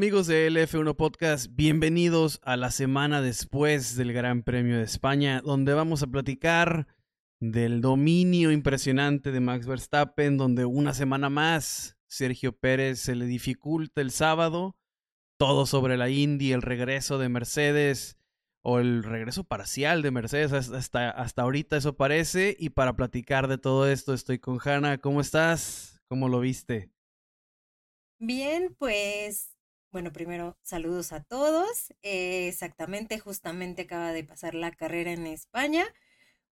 Amigos de LF1 Podcast, bienvenidos a la semana después del Gran Premio de España, donde vamos a platicar del dominio impresionante de Max Verstappen, donde una semana más Sergio Pérez se le dificulta el sábado, todo sobre la Indy, el regreso de Mercedes o el regreso parcial de Mercedes, hasta, hasta ahorita eso parece, y para platicar de todo esto estoy con Hanna, ¿cómo estás? ¿Cómo lo viste? Bien, pues bueno, primero saludos a todos. Eh, exactamente, justamente acaba de pasar la carrera en España.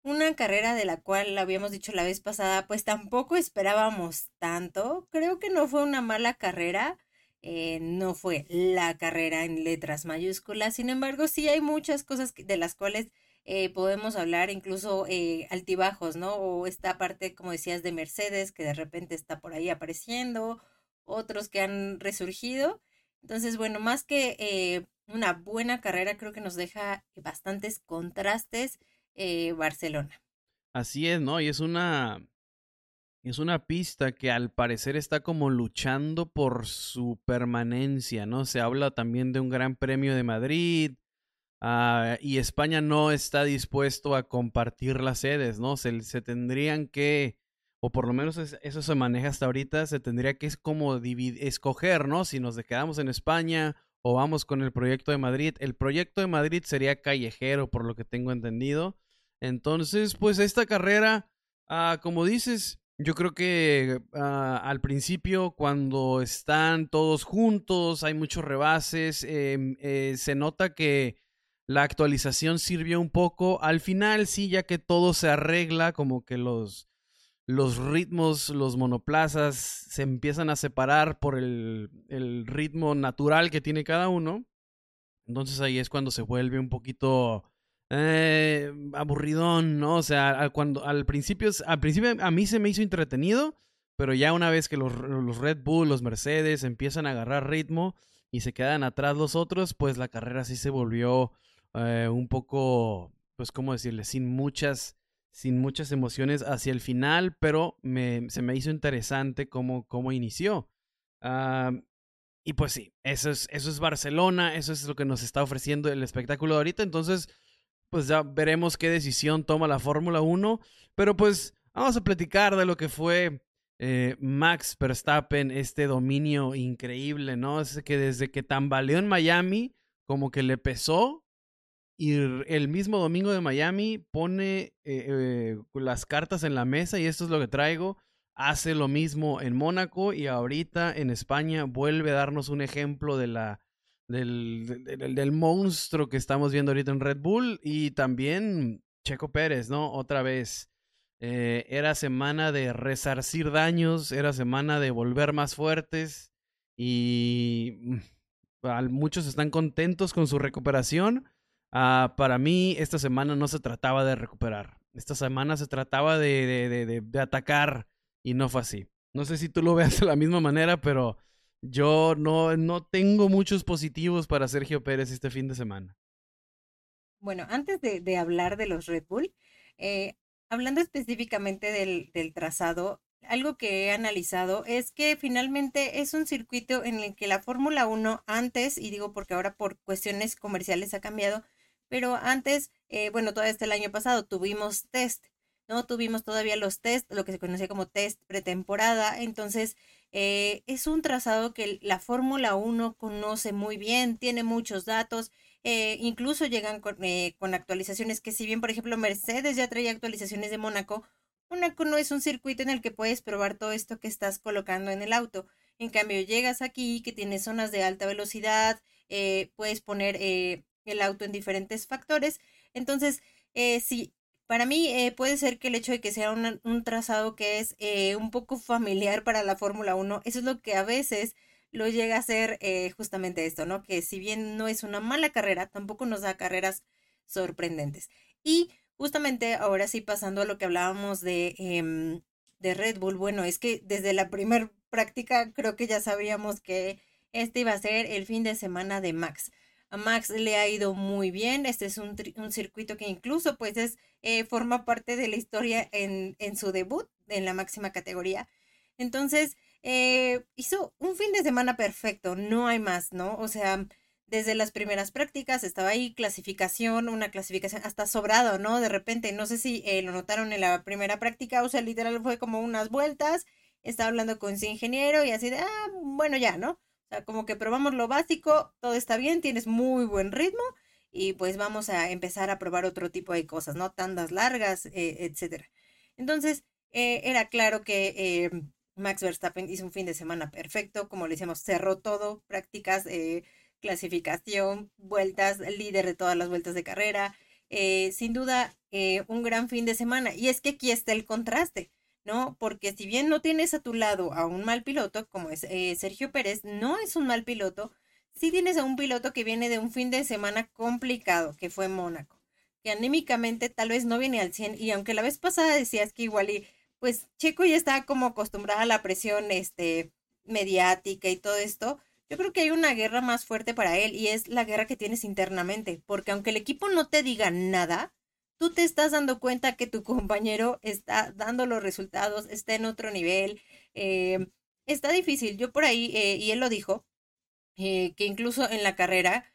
Una carrera de la cual habíamos dicho la vez pasada, pues tampoco esperábamos tanto. Creo que no fue una mala carrera. Eh, no fue la carrera en letras mayúsculas. Sin embargo, sí hay muchas cosas de las cuales eh, podemos hablar, incluso altibajos, ¿no? O esta parte, como decías, de Mercedes, que de repente está por ahí apareciendo, otros que han resurgido. Entonces, bueno, más que eh, una buena carrera, creo que nos deja bastantes contrastes eh, Barcelona. Así es, ¿no? Y es una, es una pista que al parecer está como luchando por su permanencia, ¿no? Se habla también de un Gran Premio de Madrid ah, y España no está dispuesto a compartir las sedes, ¿no? Se, se tendrían que o por lo menos eso se maneja hasta ahorita, se tendría que es como escoger, ¿no? Si nos quedamos en España o vamos con el proyecto de Madrid. El proyecto de Madrid sería callejero, por lo que tengo entendido. Entonces, pues esta carrera, ah, como dices, yo creo que ah, al principio, cuando están todos juntos, hay muchos rebases, em, eh, se nota que la actualización sirvió un poco. Al final, sí, ya que todo se arregla, como que los los ritmos, los monoplazas se empiezan a separar por el, ritmo natural que tiene cada uno. Entonces ahí es cuando se vuelve un poquito eh, aburridón, ¿no? O sea, cuando al principio, al principio a mí se me hizo entretenido, pero ya una vez que los, Red Bull, los Mercedes empiezan a agarrar ritmo y se quedan atrás los otros, pues la carrera sí se volvió eh, un poco, pues, ¿cómo decirle? Sin muchas sin muchas emociones hacia el final, pero se me hizo interesante cómo, cómo inició. y pues sí, eso es, eso es Barcelona, eso es lo que nos está ofreciendo el espectáculo de ahorita. Entonces, pues ya veremos qué decisión toma la Fórmula 1. Pero pues vamos a platicar de lo que fue eh, Max Verstappen, este dominio increíble, ¿no? Es que desde que tambaleó en Miami, como que le pesó y el mismo domingo de Miami pone eh, eh, las cartas en la mesa y esto es lo que traigo. Hace lo mismo en Mónaco y ahorita en España vuelve a darnos un ejemplo de la, del, del, monstruo que estamos viendo ahorita en Red Bull y también Checo Pérez, ¿no? Otra vez. Eh, era semana de resarcir daños, era semana de volver más fuertes y mm, muchos están contentos con su recuperación Ah, para mí, esta semana no se trataba de recuperar. Esta semana se trataba de, de, atacar y no fue así. No sé si tú lo veas de la misma manera, pero yo no, no tengo muchos positivos para Sergio Pérez este fin de semana. Bueno, antes de, hablar de los Red Bull, eh, hablando específicamente del, del, trazado, algo que he analizado es que finalmente es un circuito en el que la Fórmula 1 antes, y digo porque ahora por cuestiones comerciales ha cambiado, pero antes, eh, bueno, todo este el año pasado tuvimos test, ¿no? Tuvimos todavía los test, lo que se conocía como test pretemporada, entonces eh, es un trazado que la Fórmula 1 conoce muy bien, tiene muchos datos, eh, incluso llegan con, con, actualizaciones que si bien, por ejemplo, Mercedes ya traía actualizaciones de Mónaco, Mónaco no es un circuito en el que puedes probar todo esto que estás colocando en el auto. En cambio, llegas aquí que tiene zonas de alta velocidad, puedes poner el auto en diferentes factores. Entonces, eh, sí, para mí eh, puede ser que el hecho de que sea un, trazado que es eh, un poco familiar para la Fórmula 1, eso es lo que a veces lo llega a ser justamente esto, ¿no? Que si bien no es una mala carrera, tampoco nos da carreras sorprendentes. Y justamente ahora sí pasando a lo que hablábamos de, em, de Red Bull, bueno, es que desde la primera práctica creo que ya sabíamos que este iba a ser el fin de semana de Max. A Max le ha ido muy bien. Este es un, un circuito que incluso pues es, eh, forma parte de la historia en, su debut en la máxima categoría. Entonces, eh, hizo un fin de semana perfecto, no hay más, ¿no? O sea, desde las primeras prácticas estaba ahí clasificación, una clasificación hasta sobrado, ¿no? De repente, no sé si eh, lo notaron en la primera práctica, o sea, literal fue como unas vueltas, estaba hablando con su ingeniero y así de, ah, bueno, ya, ¿no? O sea, como que probamos lo básico, todo está bien, tienes muy buen ritmo y pues vamos a empezar a probar otro tipo de cosas, ¿no? Tandas largas, eh, etcétera. Entonces, eh, era claro que eh, Max Verstappen hizo un fin de semana perfecto, como le decíamos, cerró todo, prácticas, clasificación, vueltas, líder de todas las vueltas de carrera, sin duda un gran fin de semana. Y es que aquí está el contraste. ¿No? Porque si bien no tienes a tu lado a un mal piloto, como es Sergio Pérez, no es un mal piloto, si tienes a un piloto que viene de un fin de semana complicado, que fue Mónaco, que anímicamente tal vez no viene al 100 y aunque la vez pasada decías que igual y pues Checo ya está como acostumbrada a la presión este mediática y todo esto, yo creo que hay una guerra más fuerte para él y es la guerra que tienes internamente, porque aunque el equipo no te diga nada, tú te estás dando cuenta que tu compañero está dando los resultados, está en otro nivel, eh, está difícil. Yo por ahí, eh, y él lo dijo, eh, que incluso en la carrera,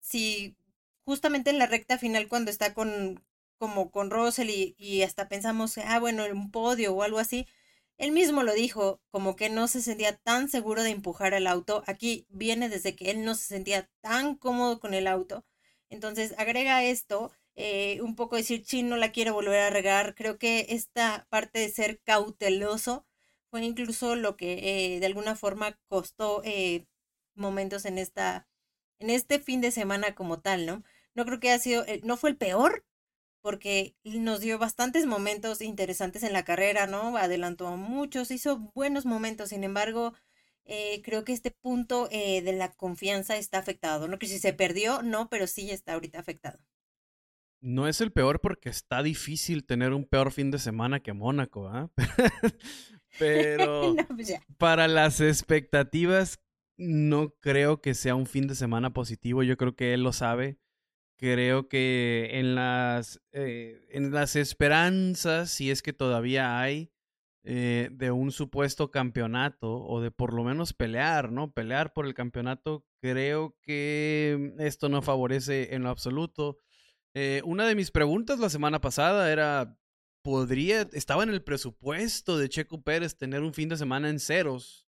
si justamente en la recta final cuando está con como con y, hasta pensamos, ah, bueno, un podio o algo así, él mismo lo dijo, como que no se sentía tan seguro de empujar el auto. Aquí viene desde que él no se sentía tan cómodo con el auto. Entonces agrega esto, eh, un poco decir, chin, no la quiero volver a regar. Creo que esta parte de ser cauteloso fue incluso lo que de alguna forma costó momentos en esta, en este fin de semana como tal, ¿no? No creo que haya sido, no fue el peor, porque nos dio bastantes momentos interesantes en la carrera, ¿no? Adelantó a muchos, hizo buenos momentos, sin embargo, eh, creo que este punto eh, de la confianza está afectado, ¿no? Que si se perdió, no, pero sí está ahorita afectado. No es el peor porque está difícil tener un peor fin de semana que Mónaco, ¿ah? pero pues para las expectativas no creo que sea un fin de semana positivo. Yo creo que él lo sabe. Creo que en las, eh, en las esperanzas, si es que todavía hay, eh, de un supuesto campeonato o de por lo menos pelear, ¿no? Pelear por el campeonato, creo que esto no favorece en lo absoluto. Eh, una de mis preguntas la semana pasada era, ¿podría, estaba en el presupuesto de Checo Pérez tener un fin de semana en ceros?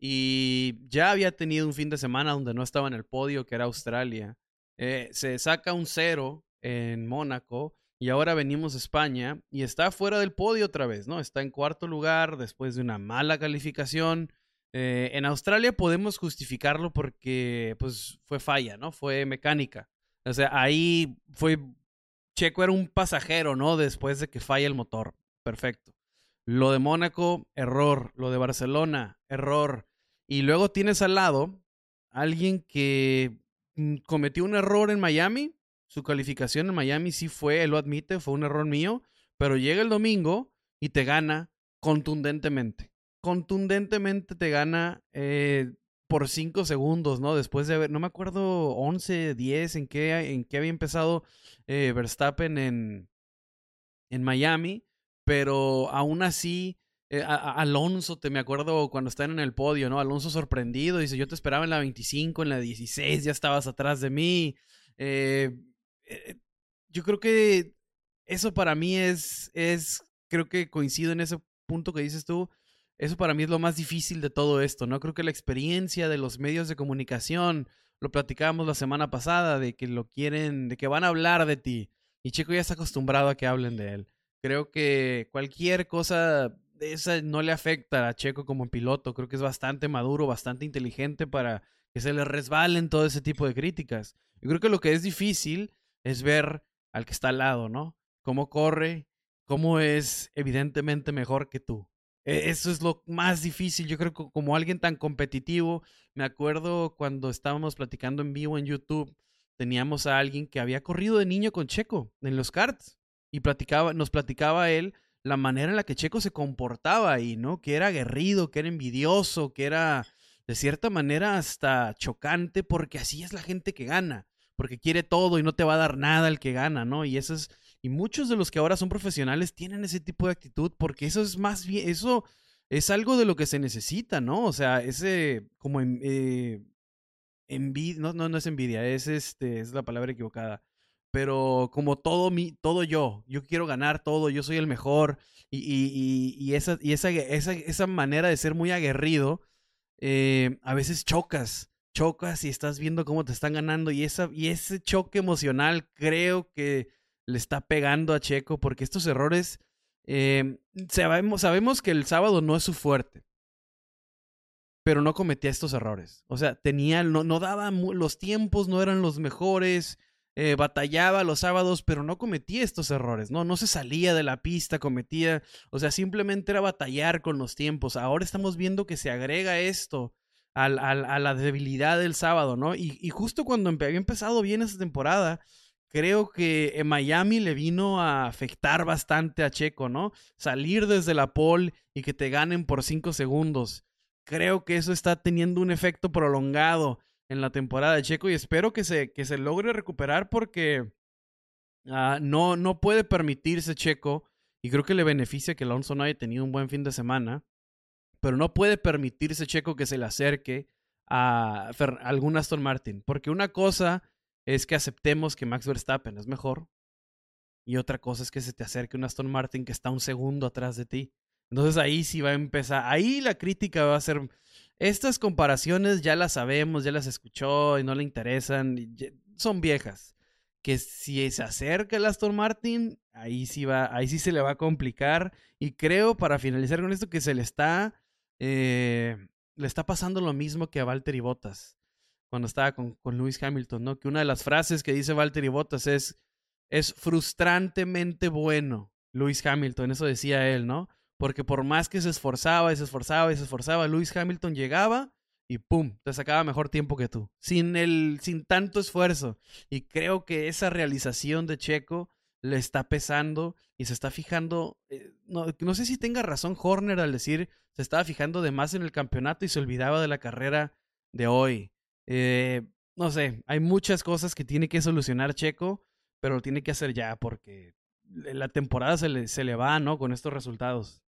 Y ya había tenido un fin de semana donde no estaba en el podio, que era Australia. Eh, se saca un cero en Mónaco y ahora venimos a España y está fuera del podio otra vez, ¿no? Está en cuarto lugar después de una mala calificación. Eh, en Australia podemos justificarlo porque pues fue falla, ¿no? Fue mecánica. O sea, ahí fue Checo era un pasajero, ¿no? Después de que falla el motor. Perfecto. Lo de Mónaco, error. Lo de Barcelona, error. Y luego tienes al lado alguien que mm, cometió un error en Miami. Su calificación en Miami sí fue, él lo admite, fue un error mío. Pero llega el domingo y te gana contundentemente. Contundentemente te gana eh, por cinco segundos, ¿no? Después de haber, no me acuerdo, 11, 10, en qué, en qué había empezado eh, Verstappen en, en Miami. Pero aún así eh, Alonso, te me acuerdo cuando están en el podio, ¿no? Alonso sorprendido, dice, yo te esperaba en la 25, en la 16, ya estabas atrás de mí. Eh, yo creo que eso para mí es, es, creo que coincido en ese punto que dices tú, eso para mí es lo más difícil de todo esto, ¿no? Creo que la experiencia de los medios de comunicación, lo platicábamos la semana pasada, de que lo quieren, de que van a hablar de ti. Y Chico ya está acostumbrado a que hablen de él. Creo que cualquier cosa esa no le afecta a Checo como piloto. Creo que es bastante maduro, bastante inteligente para que se le resbalen todo ese tipo de críticas. Yo creo que lo que es difícil es ver al que está al lado, ¿no? Cómo corre, cómo es evidentemente mejor que tú. E, eso es lo más difícil. Yo creo que como alguien tan competitivo, me acuerdo cuando estábamos platicando en vivo en YouTube, teníamos a alguien que había corrido de niño con Checo en los karts y platicaba, nos platicaba él la manera en la que Checo se comportaba ahí, ¿no? Que era aguerrido, que era envidioso, que era de cierta manera hasta chocante, porque así es la gente que gana, porque quiere todo y no te va a dar nada el que gana, ¿no? Y eso es, y muchos de los que ahora son profesionales tienen ese tipo de actitud, porque eso es más bien, eso es algo de lo que se necesita, ¿no? O sea, ese como eh, envidia, no, no, no es envidia, es este, es la palabra equivocada. Pero como todo mi, todo yo, yo quiero ganar todo, yo soy el mejor. Y, y, y, esa, y esa, esa, esa, manera de ser muy aguerrido, eh, a veces chocas, chocas y estás viendo cómo te están ganando. Y, esa, y ese choque emocional creo que le está pegando a Checo, porque estos errores, eh, sabemos, que el sábado no es su fuerte pero no cometía estos errores. O sea, tenía, no, no daba, los tiempos no eran los mejores, eh, batallaba los sábados, pero no cometía estos errores, ¿no? No se salía de la pista, cometía, o sea, simplemente era batallar con los tiempos. Ahora estamos viendo que se agrega esto a, a la debilidad del sábado, ¿no? Y, y justo cuando había empezado bien esta temporada, creo que en Miami le vino a afectar bastante a Checo, ¿no? Salir desde la pole y que te ganen por cinco segundos creo que eso está teniendo un efecto prolongado en la temporada de Checo y espero que se, que se logre recuperar porque uh, no, no puede permitirse Checo y creo que le beneficia que Alonso no haya tenido un buen fin de semana, pero no puede permitirse Checo que se le acerque a, a algún Aston Martin, porque una cosa es que aceptemos que Max Verstappen es mejor y otra cosa es que se te acerque un Aston Martin que está un segundo atrás de ti. Entonces ahí sí va a empezar, ahí la crítica va a ser, estas comparaciones ya las sabemos, ya las escuchó y no le interesan, son viejas. Que si se acerca el Aston Martin, ahí sí va, ahí sí se le va a complicar. Y creo, para finalizar con esto, que se le está, eh, le está pasando lo mismo que a Valtteri Bottas cuando estaba con, con Hamilton, ¿no? Que una de las frases que dice Valtteri Bottas es, es frustrantemente bueno, Lewis Hamilton, eso decía él, ¿no? porque por más que se esforzaba y se esforzaba y se esforzaba, Lewis Hamilton llegaba y pum, te sacaba mejor tiempo que tú, sin el sin tanto esfuerzo. Y creo que esa realización de Checo le está pesando y se está fijando, eh, no, no, sé si tenga razón Horner al decir, se estaba fijando de más en el campeonato y se olvidaba de la carrera de hoy. Eh, no sé, hay muchas cosas que tiene que solucionar Checo, pero lo tiene que hacer ya porque la temporada se le, se le va, ¿no? Con estos resultados.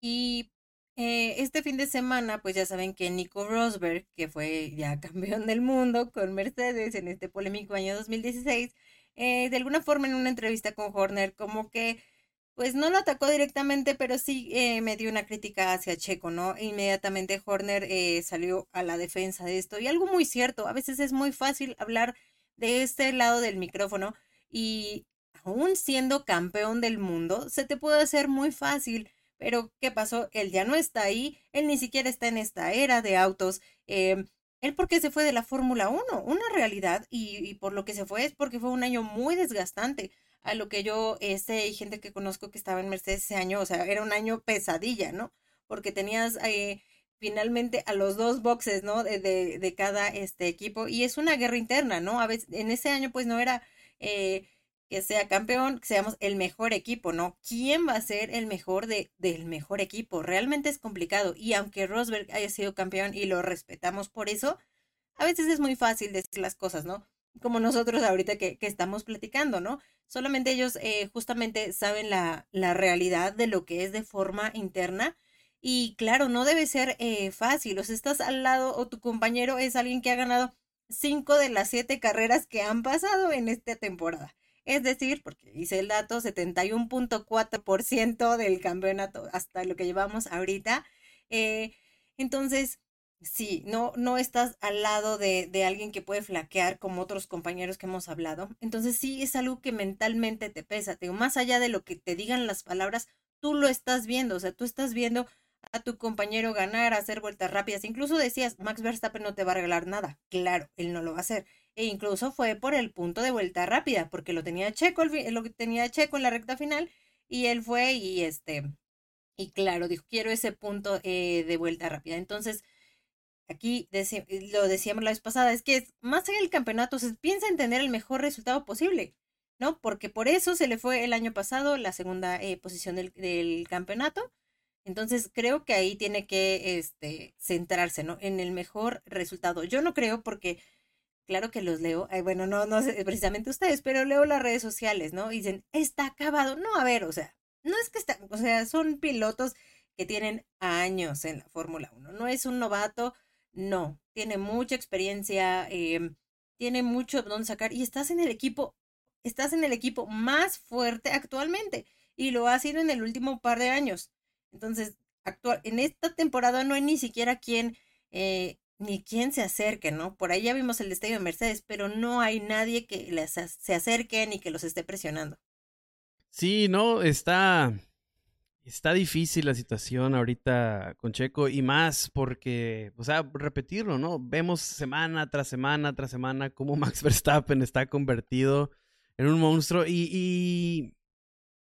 Y eh, este fin de semana, pues ya saben que Nico Rosberg, que fue ya campeón del mundo con Mercedes en este polémico año 2016, eh, de alguna forma en una entrevista con Horner, como que, pues no lo atacó directamente, pero sí eh, me dio una crítica hacia Checo, ¿no? Inmediatamente Horner eh, salió a la defensa de esto. Y algo muy cierto, a veces es muy fácil hablar de este lado del micrófono y aún siendo campeón del mundo, se te puede hacer muy fácil pero, ¿qué pasó? Él ya no está ahí, él ni siquiera está en esta era de autos. Eh, él porque se fue de la Fórmula 1, una realidad, y, y, por lo que se fue es porque fue un año muy desgastante. A lo que yo sé, y gente que conozco que estaba en Mercedes ese año, o sea, era un año pesadilla, ¿no? Porque tenías eh, finalmente a los dos boxes, ¿no? De, de, de, cada este equipo, y es una guerra interna, ¿no? A veces, en ese año pues no era... Eh, que sea campeón, que seamos el mejor equipo, ¿no? ¿Quién va a ser el mejor de, del mejor equipo? Realmente es complicado. Y aunque Rosberg haya sido campeón y lo respetamos por eso, a veces es muy fácil decir las cosas, ¿no? Como nosotros ahorita que, que estamos platicando, ¿no? Solamente ellos eh, justamente saben la, la realidad de lo que es de forma interna. Y claro, no debe ser eh, fácil. O sea, estás al lado o tu compañero es alguien que ha ganado cinco de las siete carreras que han pasado en esta temporada. Es decir, porque hice el dato, 71.4% del campeonato hasta lo que llevamos ahorita. Eh, entonces, sí, no, no estás al lado de, de, alguien que puede flaquear como otros compañeros que hemos hablado. Entonces, sí, es algo que mentalmente te pesa. Te más allá de lo que te digan las palabras, tú lo estás viendo. O sea, tú estás viendo a tu compañero ganar, hacer vueltas rápidas. Incluso decías, Max Verstappen no te va a regalar nada. Claro, él no lo va a hacer e incluso fue por el punto de vuelta rápida, porque lo tenía Checo, lo tenía Checo en la recta final, y él fue y este, y claro, dijo, quiero ese punto eh, de vuelta rápida. Entonces, aquí lo decíamos la vez pasada, es que más en el campeonato se piensa en tener el mejor resultado posible, ¿no? Porque por eso se le fue el año pasado la segunda eh, posición del, del, campeonato. Entonces creo que ahí tiene que este, centrarse, ¿no? En el mejor resultado. Yo no creo porque claro que los leo, bueno, no, no sé precisamente ustedes, pero leo las redes sociales, ¿no? Y dicen, está acabado. No, a ver, o sea, no es que está, o sea, son pilotos que tienen años en la Fórmula 1. No es un novato, no, tiene mucha experiencia, em, tiene mucho donde sacar y estás en el equipo, estás en el equipo más fuerte actualmente y lo ha sido en el último par de años. Entonces, actual, en esta temporada no hay ni siquiera quien, eh, ni quien se acerque, ¿no? Por ahí ya vimos el destello de Mercedes, pero no hay nadie que les, se acerque ni que los esté presionando. Sí, no, está, está difícil la situación ahorita con Checo y más porque, o sea, repetirlo, ¿no? Vemos semana tras semana tras semana cómo Max Verstappen está convertido en un monstruo y, y,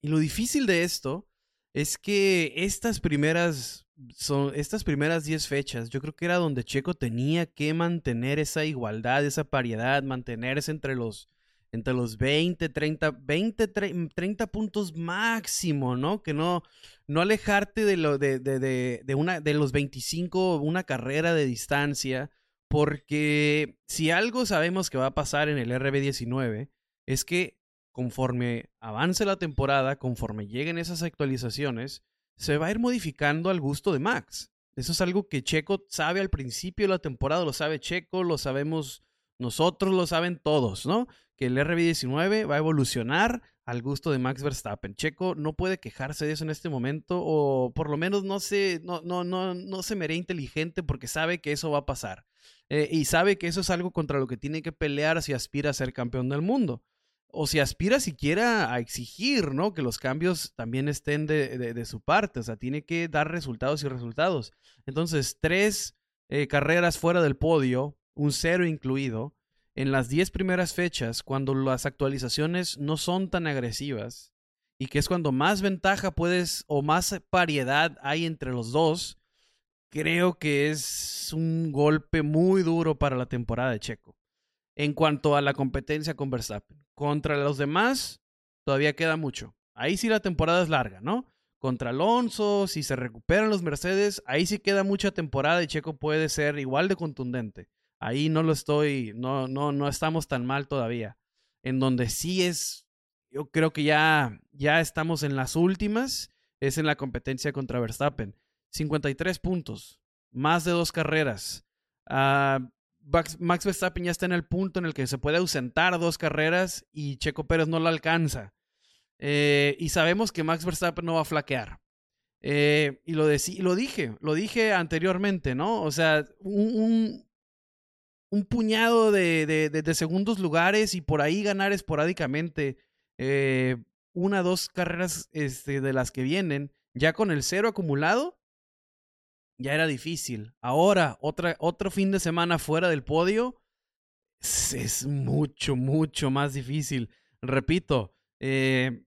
lo difícil de esto es que estas primeras son estas primeras 10 fechas, yo creo que era donde Checo tenía que mantener esa igualdad, esa paridad, mantenerse entre los entre los 20, 30, 20, 30 puntos máximo, ¿no? Que no, no alejarte de, lo, de, de, de, una, de los 25, una carrera de distancia, porque si algo sabemos que va a pasar en el RB19, es que conforme avance la temporada, conforme lleguen esas actualizaciones, se va a ir modificando al gusto de Max. Eso es algo que Checo sabe al principio de la temporada, lo sabe Checo, lo sabemos nosotros, lo saben todos, ¿no? Que el RB19 va a evolucionar al gusto de Max Verstappen. Checo no puede quejarse de eso en este momento o por lo menos no se, no, no, no, no se me hará inteligente porque sabe que eso va a pasar. Eh, y sabe que eso es algo contra lo que tiene que pelear si aspira a ser campeón del mundo. O si aspira siquiera a exigir, ¿no? Que los cambios también estén de, de, su parte. O sea, tiene que dar resultados y resultados. Entonces, tres eh, carreras fuera del podio, un cero incluido, en las 10 primeras fechas, cuando las actualizaciones no son tan agresivas, y que es cuando más ventaja puedes o más variedad hay entre los dos, creo que es un golpe muy duro para la temporada de Checo. En cuanto a la competencia con Verstappen, contra los demás todavía queda mucho. Ahí sí la temporada es larga, ¿no? Contra Alonso, si se recuperan los Mercedes, ahí sí queda mucha temporada y Checo puede ser igual de contundente. Ahí no lo estoy, no, no, no estamos tan mal todavía. En donde sí es, yo creo que ya, ya estamos en las últimas, es en la competencia contra Verstappen. 53 puntos, más de dos carreras. Uh, Max Verstappen ya está en el punto en el que se puede ausentar dos carreras y Checo Pérez no lo alcanza. Eh, y sabemos que Max Verstappen no va a flaquear. Eh, y lo, lo dije, lo dije anteriormente, ¿no? O sea, un puñado de, de, segundos lugares y por ahí ganar esporádicamente eh, una, dos carreras este, de las que vienen, ya con el cero acumulado, ya era difícil. Ahora, otra, otro fin de semana fuera del podio, es, mucho, mucho más difícil. Repito, eh,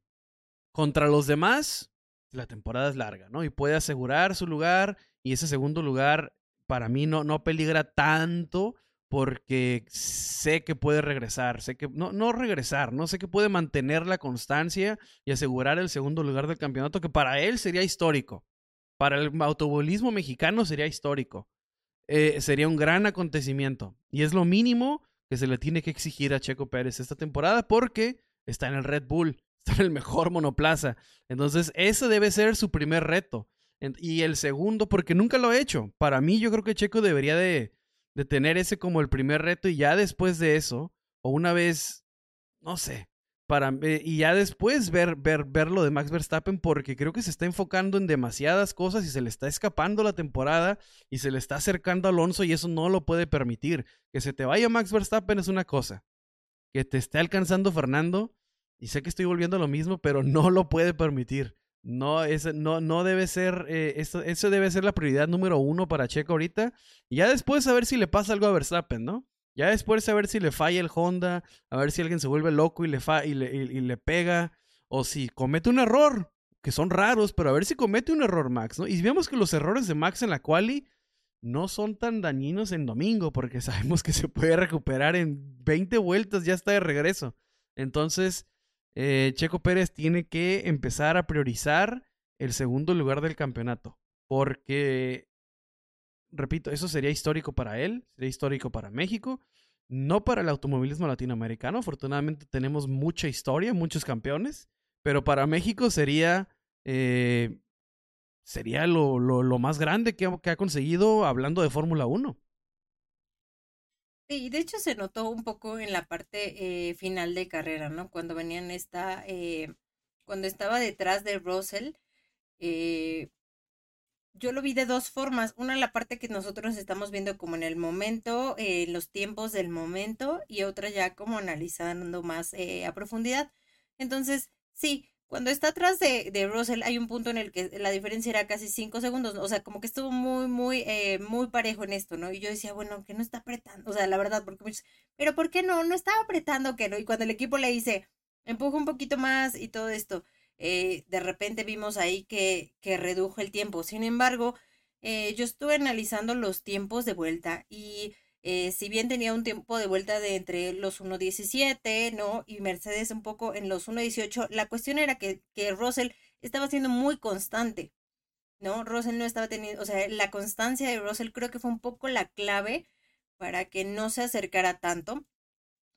contra los demás, la temporada es larga, ¿no? Y puede asegurar su lugar y ese segundo lugar para mí no, no peligra tanto porque sé que puede regresar, sé que no, no regresar, no sé que puede mantener la constancia y asegurar el segundo lugar del campeonato, que para él sería histórico. Para el automovilismo mexicano sería histórico. Eh, sería un gran acontecimiento. Y es lo mínimo que se le tiene que exigir a Checo Pérez esta temporada porque está en el Red Bull, está en el mejor monoplaza. Entonces, ese debe ser su primer reto. Y el segundo, porque nunca lo ha hecho. Para mí, yo creo que Checo debería de de tener ese como el primer reto y ya después de eso, o una vez, no sé, para, y ya después ver, ver, ver lo de Max Verstappen porque creo que se está enfocando en demasiadas cosas y se le está escapando la temporada y se le está acercando a Alonso y eso no lo puede permitir. Que se te vaya Max Verstappen es una cosa. Que te esté alcanzando Fernando, y sé que estoy volviendo a lo mismo, pero no lo puede permitir. No, ese, no, no debe ser, eh, eso, eso, debe ser la prioridad número uno para Checo ahorita. Y ya después a ver si le pasa algo a Verstappen, ¿no? Ya después a ver si le falla el Honda, a ver si alguien se vuelve loco y le, fa y le, y, le pega, o si comete un error, que son raros, pero a ver si comete un error Max, ¿no? Y vemos que los errores de Max en la quali no son tan dañinos en domingo, porque sabemos que se puede recuperar en 20 vueltas, ya está de regreso. Entonces, eh, Checo Pérez tiene que empezar a priorizar el segundo lugar del campeonato. Porque, repito, eso sería histórico para él, sería histórico para México, no para el automovilismo latinoamericano. Afortunadamente tenemos mucha historia, muchos campeones, pero para México sería, eh, sería lo, lo, más grande que, que, ha conseguido hablando de Fórmula 1. Sí, de hecho se notó un poco en la parte eh, final de carrera, ¿no? Cuando venían esta, eh, cuando estaba detrás de Russell, eh, yo lo vi de dos formas. Una, la parte que nosotros estamos viendo como en el momento, eh, los tiempos del momento, y otra ya como analizando más eh, a profundidad. Entonces, sí, cuando está atrás de, de, Russell hay un punto en el que la diferencia era casi cinco segundos. O sea, como que estuvo muy, muy, eh, muy parejo en esto, ¿no? Y yo decía, bueno, que no está apretando. O sea, la verdad, porque pero ¿por qué no? No estaba apretando, que no. Y cuando el equipo le dice, empuja un poquito más y todo esto. Eh, de repente vimos ahí que, que, redujo el tiempo. Sin embargo, eh, yo estuve analizando los tiempos de vuelta y eh, si bien tenía un tiempo de vuelta de entre los 1.17, ¿no? Y Mercedes un poco en los 1.18, la cuestión era que, que Russell estaba siendo muy constante, ¿no? Russell no estaba teniendo, o sea, la constancia de Russell creo que fue un poco la clave para que no se acercara tanto.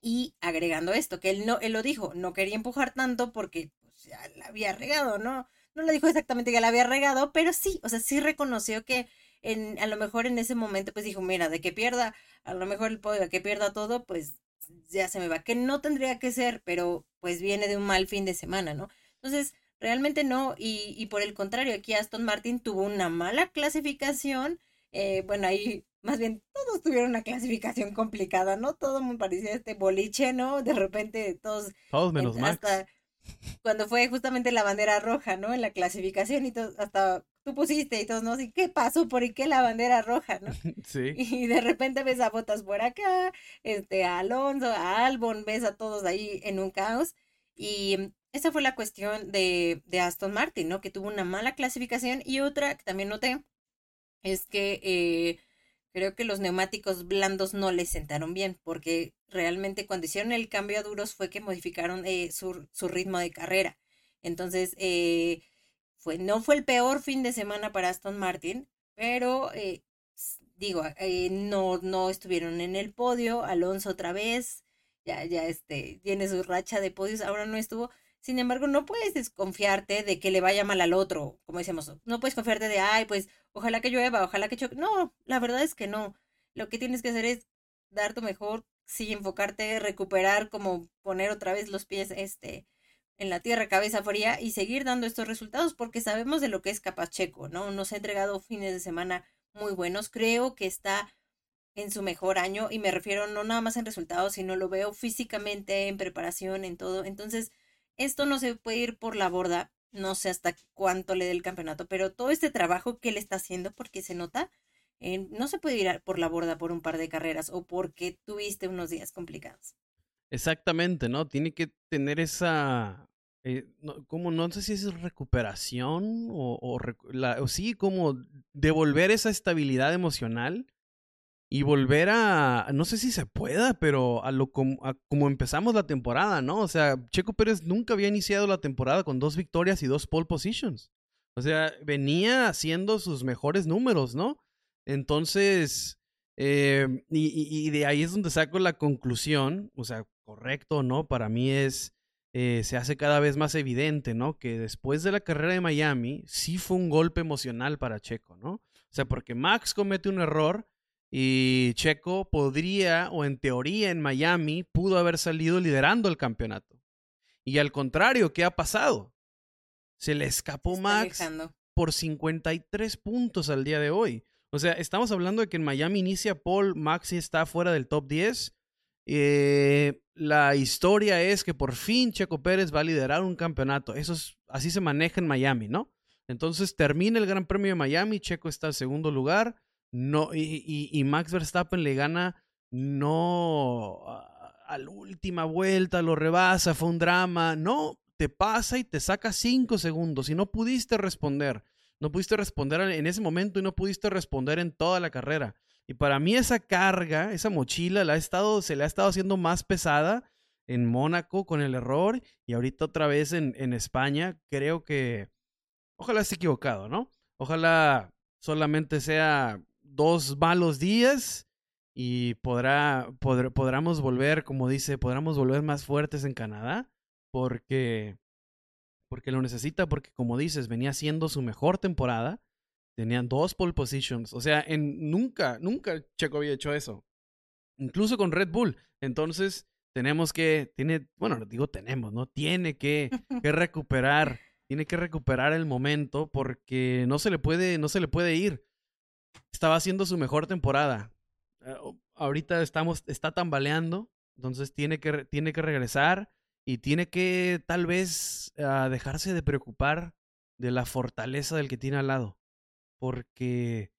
Y agregando esto, que él no, él lo dijo, no quería empujar tanto porque ya la había regado, ¿no? No le dijo exactamente que la había regado, pero sí, o sea, sí reconoció que en, a lo mejor en ese momento, pues dijo, mira, de que pierda, a lo mejor el podio, de que pierda todo, pues ya se me va, que no tendría que ser, pero pues viene de un mal fin de semana, ¿no? Entonces, realmente no, y, y por el contrario, aquí Aston Martin tuvo una mala clasificación, eh, bueno, ahí más bien todos tuvieron una clasificación complicada, ¿no? Todo me parecía este boliche, ¿no? De repente todos... Todos menos hasta, cuando fue justamente la bandera roja, ¿no? En la clasificación y todo, hasta tú pusiste y todos, ¿no? ¿Y qué pasó? ¿Por qué la bandera roja, no? Sí. Y de repente ves a Botas por acá, este, a Alonso, a Albon, ves a todos ahí en un caos. Y esa fue la cuestión de, de Aston Martin, ¿no? Que tuvo una mala clasificación y otra que también noté es que eh, creo que los neumáticos blandos no les sentaron bien, porque realmente cuando hicieron el cambio a duros fue que modificaron eh, su, su, ritmo de carrera. Entonces, eh, no fue el peor fin de semana para Aston Martin, pero eh, digo, no, no estuvieron en el podio, Alonso otra vez, ya, ya este, tiene su racha de podios, ahora no estuvo. Sin embargo, no puedes desconfiarte de que le vaya mal al otro, como decíamos, no puedes confiarte de, ay, pues ojalá que llueva, ojalá que choque. No, la verdad es que no. Lo que tienes que hacer es dar tu mejor, sí, enfocarte, recuperar, como poner otra vez los pies este, en la tierra, cabeza fría y seguir dando estos resultados porque sabemos de lo que es capaz Checo, ¿no? Nos ha entregado fines de semana muy buenos. Creo que está en su mejor año y me refiero no nada más en resultados, sino lo veo físicamente, en preparación, en todo. Entonces, esto no se puede ir por la borda, no sé hasta cuánto le dé el campeonato, pero todo este trabajo que él está haciendo, porque se nota, eh, no se puede ir por la borda por un par de carreras o porque tuviste unos días complicados. Exactamente, ¿no? Tiene que tener esa, eh, no, como no sé si es recuperación o, o, o sí, como devolver esa estabilidad emocional y volver a, no sé si se pueda, pero a lo como, como empezamos la temporada, ¿no? O sea, Checo Pérez nunca había iniciado la temporada con dos victorias y dos pole positions. O sea, venía haciendo sus mejores números, ¿no? Entonces, eh, y, y, de ahí es donde saco la conclusión, o sea, correcto, ¿no? Para mí es, eh, se hace cada vez más evidente, ¿no? Que después de la carrera de Miami, sí fue un golpe emocional para Checo, ¿no? O sea, porque Max comete un error y Checo podría, o en teoría en Miami, pudo haber salido liderando el campeonato. Y al contrario, ¿qué ha pasado? Se le escapó Max por 53 puntos al día de hoy. O sea, estamos hablando de que en Miami inicia Paul, Max está fuera del top 10. Eh, la historia es que por fin Checo Pérez va a liderar un campeonato. Eso es, así se maneja en Miami, ¿no? Entonces termina el Gran Premio de Miami, Checo está en segundo lugar no, y, y, Max Verstappen le gana no a la última vuelta, lo rebasa, fue un drama. No, te pasa y te saca cinco segundos y no pudiste responder. No pudiste responder en ese momento y no pudiste responder en toda la carrera. Y para mí esa carga, esa mochila, la ha estado, se le ha estado haciendo más pesada en Mónaco con el error y ahorita otra vez en, España. Creo que, ojalá esté equivocado, ¿no? Ojalá solamente sea dos malos días y podrá, podremos volver, como dice, podremos volver más fuertes en Canadá, porque porque lo necesita, porque como dices, venía siendo su mejor temporada. Tenían dos pole positions. O sea, en, nunca, nunca Checo había hecho eso. Incluso con Red Bull. Entonces, tenemos que, tiene, bueno, digo tenemos, ¿no? Tiene que, que recuperar, tiene que recuperar el momento porque no se le puede, no se le puede ir. Estaba haciendo su mejor temporada. Eh, ahorita estamos, está tambaleando, entonces tiene que, tiene que regresar y tiene que tal vez ah, dejarse de preocupar de la fortaleza del que tiene al lado. Porque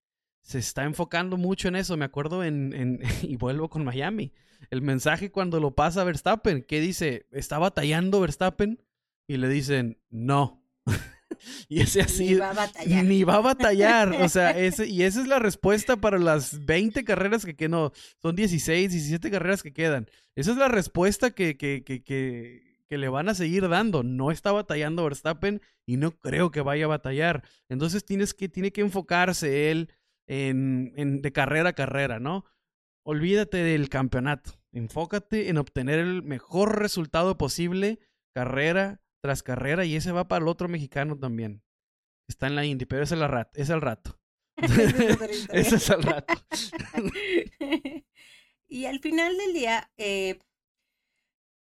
se está enfocando mucho en eso. Me acuerdo en, en y vuelvo con Miami. El mensaje cuando lo pasa Verstappen, ¿qué dice? ¿Está batallando Verstappen? Y le dicen, no. y ese así. Ni va a batallar. Ni va a batallar. O sea, ese, y esa es la respuesta para las 20 carreras que quedan. No, son 16, 17 carreras que quedan. Esa es la respuesta que, que, que, que, que le van a seguir dando. No está batallando Verstappen y no creo que vaya a batallar. Entonces tienes que, tiene que enfocarse él en, en, de carrera a carrera, ¿no? Olvídate del campeonato. Enfócate en obtener el mejor resultado posible, carrera tras carrera, y ese va para el otro mexicano también. Está en la Indy, pero es el rato. Es el rato. ese es el rato. y al final del día, eh,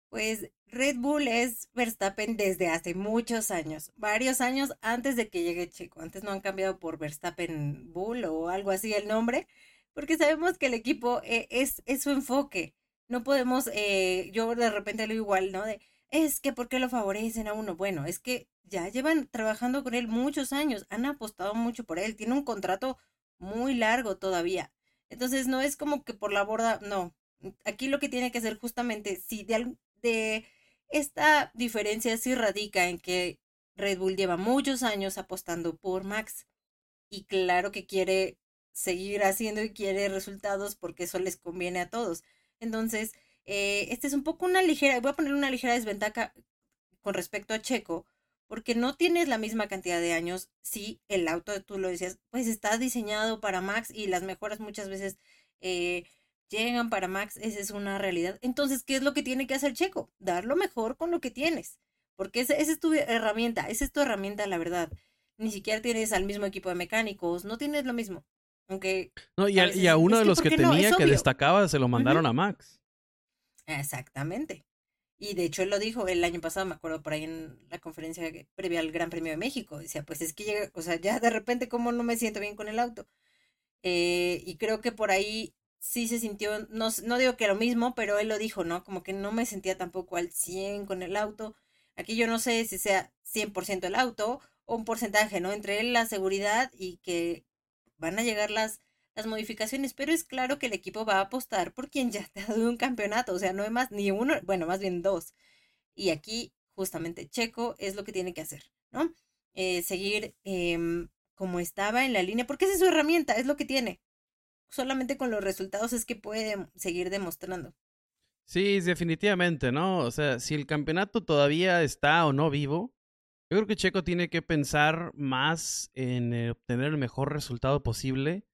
pues Red Bull es Verstappen desde hace muchos años, varios años antes de que llegue Checo. Antes no han cambiado por Verstappen Bull o algo así el nombre, porque sabemos que el equipo es, es, su enfoque. No podemos, eh, yo de repente lo igual, ¿no? De, es que ¿por qué lo favorecen a uno? Bueno, es que ya llevan trabajando con él muchos años, han apostado mucho por él, tiene un contrato muy largo todavía. Entonces no es como que por la borda, no. Aquí lo que tiene que hacer justamente, si de, de esta diferencia sí radica en que Red Bull lleva muchos años apostando por Max y claro que quiere seguir haciendo y quiere resultados porque eso les conviene a todos. Entonces, eh, este es un poco una ligera, voy a poner una ligera desventaja con respecto a Checo, porque no tienes la misma cantidad de años si el auto, tú lo decías, pues está diseñado para Max y las mejoras muchas veces eh, llegan para Max, esa es una realidad. Entonces, ¿qué es lo que tiene que hacer Checo? Dar lo mejor con lo que tienes, porque esa, esa es tu herramienta, esa es tu herramienta, la verdad. Ni siquiera tienes al mismo equipo de mecánicos, no tienes lo mismo. Aunque. No, y a, y a uno de los que, que tenía no? que destacaba se lo mandaron uh -huh. a Max. Exactamente. Y de hecho él lo dijo el año pasado, me acuerdo por ahí en la conferencia previa al Gran Premio de México. Decía, pues es que llega, o sea, ya de repente como no me siento bien con el auto. Eh, y creo que por ahí sí se sintió, no, no digo que lo mismo, pero él lo dijo, ¿no? Como que no me sentía tampoco al 100 con el auto. Aquí yo no sé si sea 100% el auto o un porcentaje, ¿no? Entre la seguridad y que van a llegar las, las modificaciones, pero es claro que el equipo va a apostar por quien ya te ha dado un campeonato, o sea, no hay más ni uno, bueno, más bien dos. Y aquí justamente Checo es lo que tiene que hacer, ¿no? Eh, seguir eh, como estaba en la línea, porque esa es su herramienta, es lo que tiene. Solamente con los resultados es que puede seguir demostrando. Sí, definitivamente, ¿no? O sea, si el campeonato todavía está o no vivo, yo creo que Checo tiene que pensar más en eh, obtener el mejor resultado posible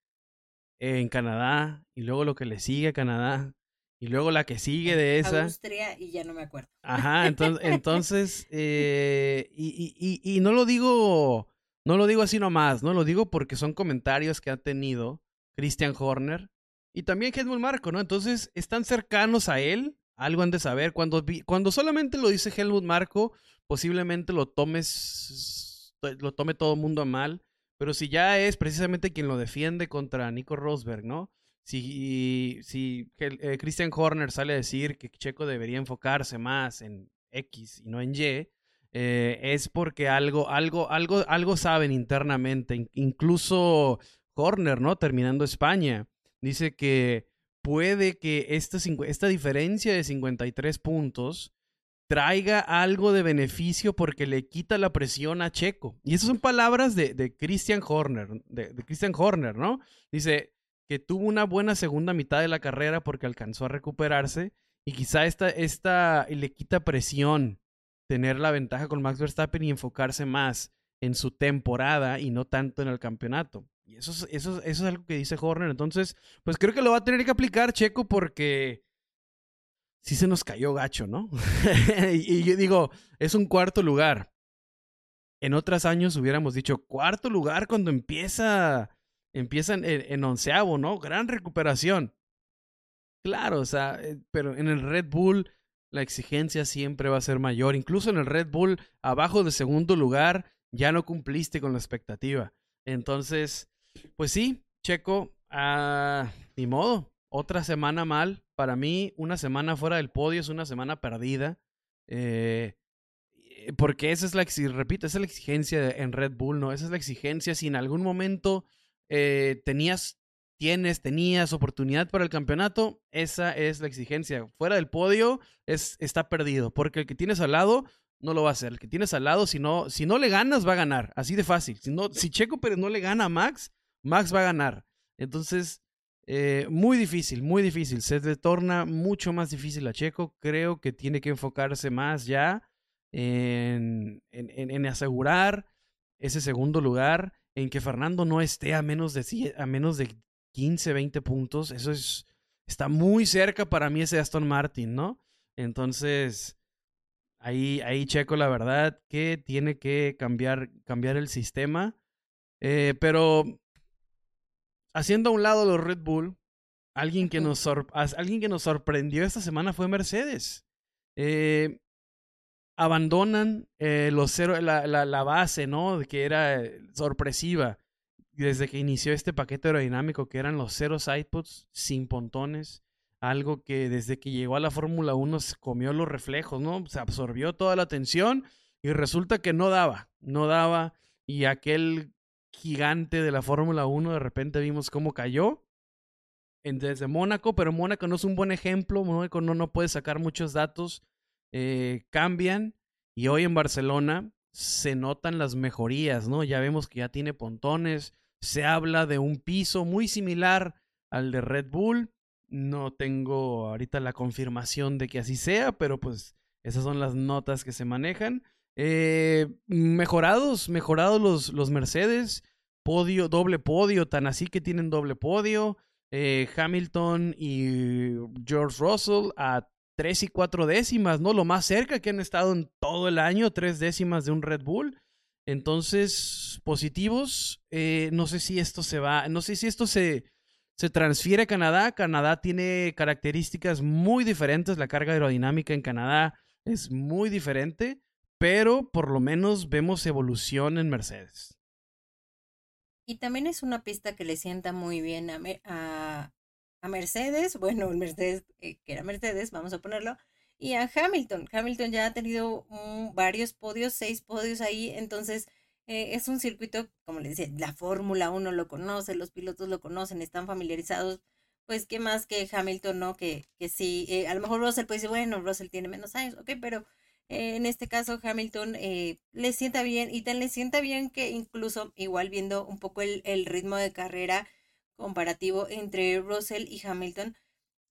en Canadá y luego lo que le sigue a Canadá y luego la que sigue de esa. Austria y ya no me acuerdo. Ajá, entonces, entonces eh, y, y, y, no lo digo, no lo digo así nomás, no lo digo porque son comentarios que ha tenido Christian Horner y también Helmut Marco, ¿no? Entonces están cercanos a él, algo han de saber. Cuando, cuando solamente lo dice Helmut Marco, posiblemente lo tomes, lo tome todo el mundo a mal. Pero si ya es precisamente quien lo defiende contra Nico Rosberg, ¿no? Si, si eh, Christian Horner sale a decir que Checo debería enfocarse más en X y no en Y, eh, es porque algo, algo, algo, algo saben internamente. Incluso Horner, ¿no? Terminando España, dice que puede que esta, esta diferencia de 53 puntos traiga algo de beneficio porque le quita la presión a Checo. Y esas son palabras de, de Christian Horner, de, Christian Horner, ¿no? Dice que tuvo una buena segunda mitad de la carrera porque alcanzó a recuperarse y quizá esta, esta le quita presión tener la ventaja con Max Verstappen y enfocarse más en su temporada y no tanto en el campeonato. Y eso es, eso, eso es algo que dice Horner. Entonces, pues creo que lo va a tener que aplicar Checo porque sí se nos cayó gacho, ¿no? y, yo digo, es un cuarto lugar. en otros años hubiéramos dicho cuarto lugar cuando empieza, empieza en, onceavo, ¿no? Gran recuperación. Claro, o sea, eh, pero en el Red Bull la exigencia siempre va a ser mayor. Incluso en el Red Bull, abajo de segundo lugar, ya no cumpliste con la expectativa. Entonces, pues sí, Checo, ah, ni modo. Otra semana mal. Para mí, una semana fuera del podio es una semana perdida. Eh, eh, porque esa es la, repito, esa es la exigencia en Red Bull, ¿no? Esa es la exigencia. Si en algún momento eh, tenías, tienes, tenías oportunidad para el campeonato, esa es la exigencia. Fuera del podio es, está perdido, porque el que tienes al lado no lo va a hacer. El que tienes al lado, si no, si no le ganas, va a ganar. Así de fácil. Si, no, si Checo Pérez no le gana a Max, Max va a ganar. Entonces, eh, muy difícil, muy difícil. Se le torna mucho más difícil a Checo. Creo que tiene que enfocarse más ya en, en, asegurar ese segundo lugar, en que Fernando no esté a menos de, a menos de 15, 20 puntos. Eso es, está muy cerca para mí ese Aston Martin, ¿no? Entonces, ahí, ahí Checo, la verdad, que tiene que cambiar, cambiar el sistema. Eh, pero haciendo a un lado los Red Bull, alguien que nos, alguien que nos sorprendió esta semana fue Mercedes. Eh, abandonan eh, los cero, la, la, base, ¿no? Que era eh, sorpresiva desde que inició este paquete aerodinámico, que eran los cero sidepods sin pontones. Algo que desde que llegó a la Fórmula 1 se comió los reflejos, ¿no? Se absorbió toda la atención y resulta que no daba, no daba. Y aquel gigante de la Fórmula 1 de repente vimos cómo cayó desde Mónaco, pero Mónaco no es un buen ejemplo, Mónaco no, no puede sacar muchos datos eh, cambian y hoy en Barcelona se notan las mejorías, ¿no? Ya vemos que ya tiene pontones, se habla de un piso muy similar al de Red Bull. No tengo ahorita la confirmación de que así sea, pero pues esas son las notas que se manejan. Eh, mejorados, mejorados los, los Mercedes, podio, doble podio, tan así que tienen doble podio. Eh, Hamilton y George Russell a tres y cuatro décimas, ¿no? Lo más cerca que han estado en todo el año, tres décimas de un Red Bull. Entonces, positivos, eh, no sé si esto se va, no sé si esto se, se transfiere a Canadá. Canadá tiene características muy diferentes, la carga aerodinámica en Canadá es muy diferente, pero por lo menos vemos evolución en Mercedes. Y también es una pista que le sienta muy bien a, a Mercedes, bueno, Mercedes, eh, que era Mercedes, vamos a ponerlo, y a Hamilton. Hamilton ya ha tenido varios podios, seis podios ahí, entonces eh, es un circuito, como les decía, la Fórmula 1 lo conoce, los pilotos lo conocen, están familiarizados, pues qué más que Hamilton, ¿no? Que, que sí, eh, a lo mejor Russell pues dice, bueno, Russell tiene menos años, ok, pero en este caso Hamilton le sienta bien y tan le sienta bien que incluso igual viendo un poco el, el ritmo de carrera, comparativo entre Russell y Hamilton,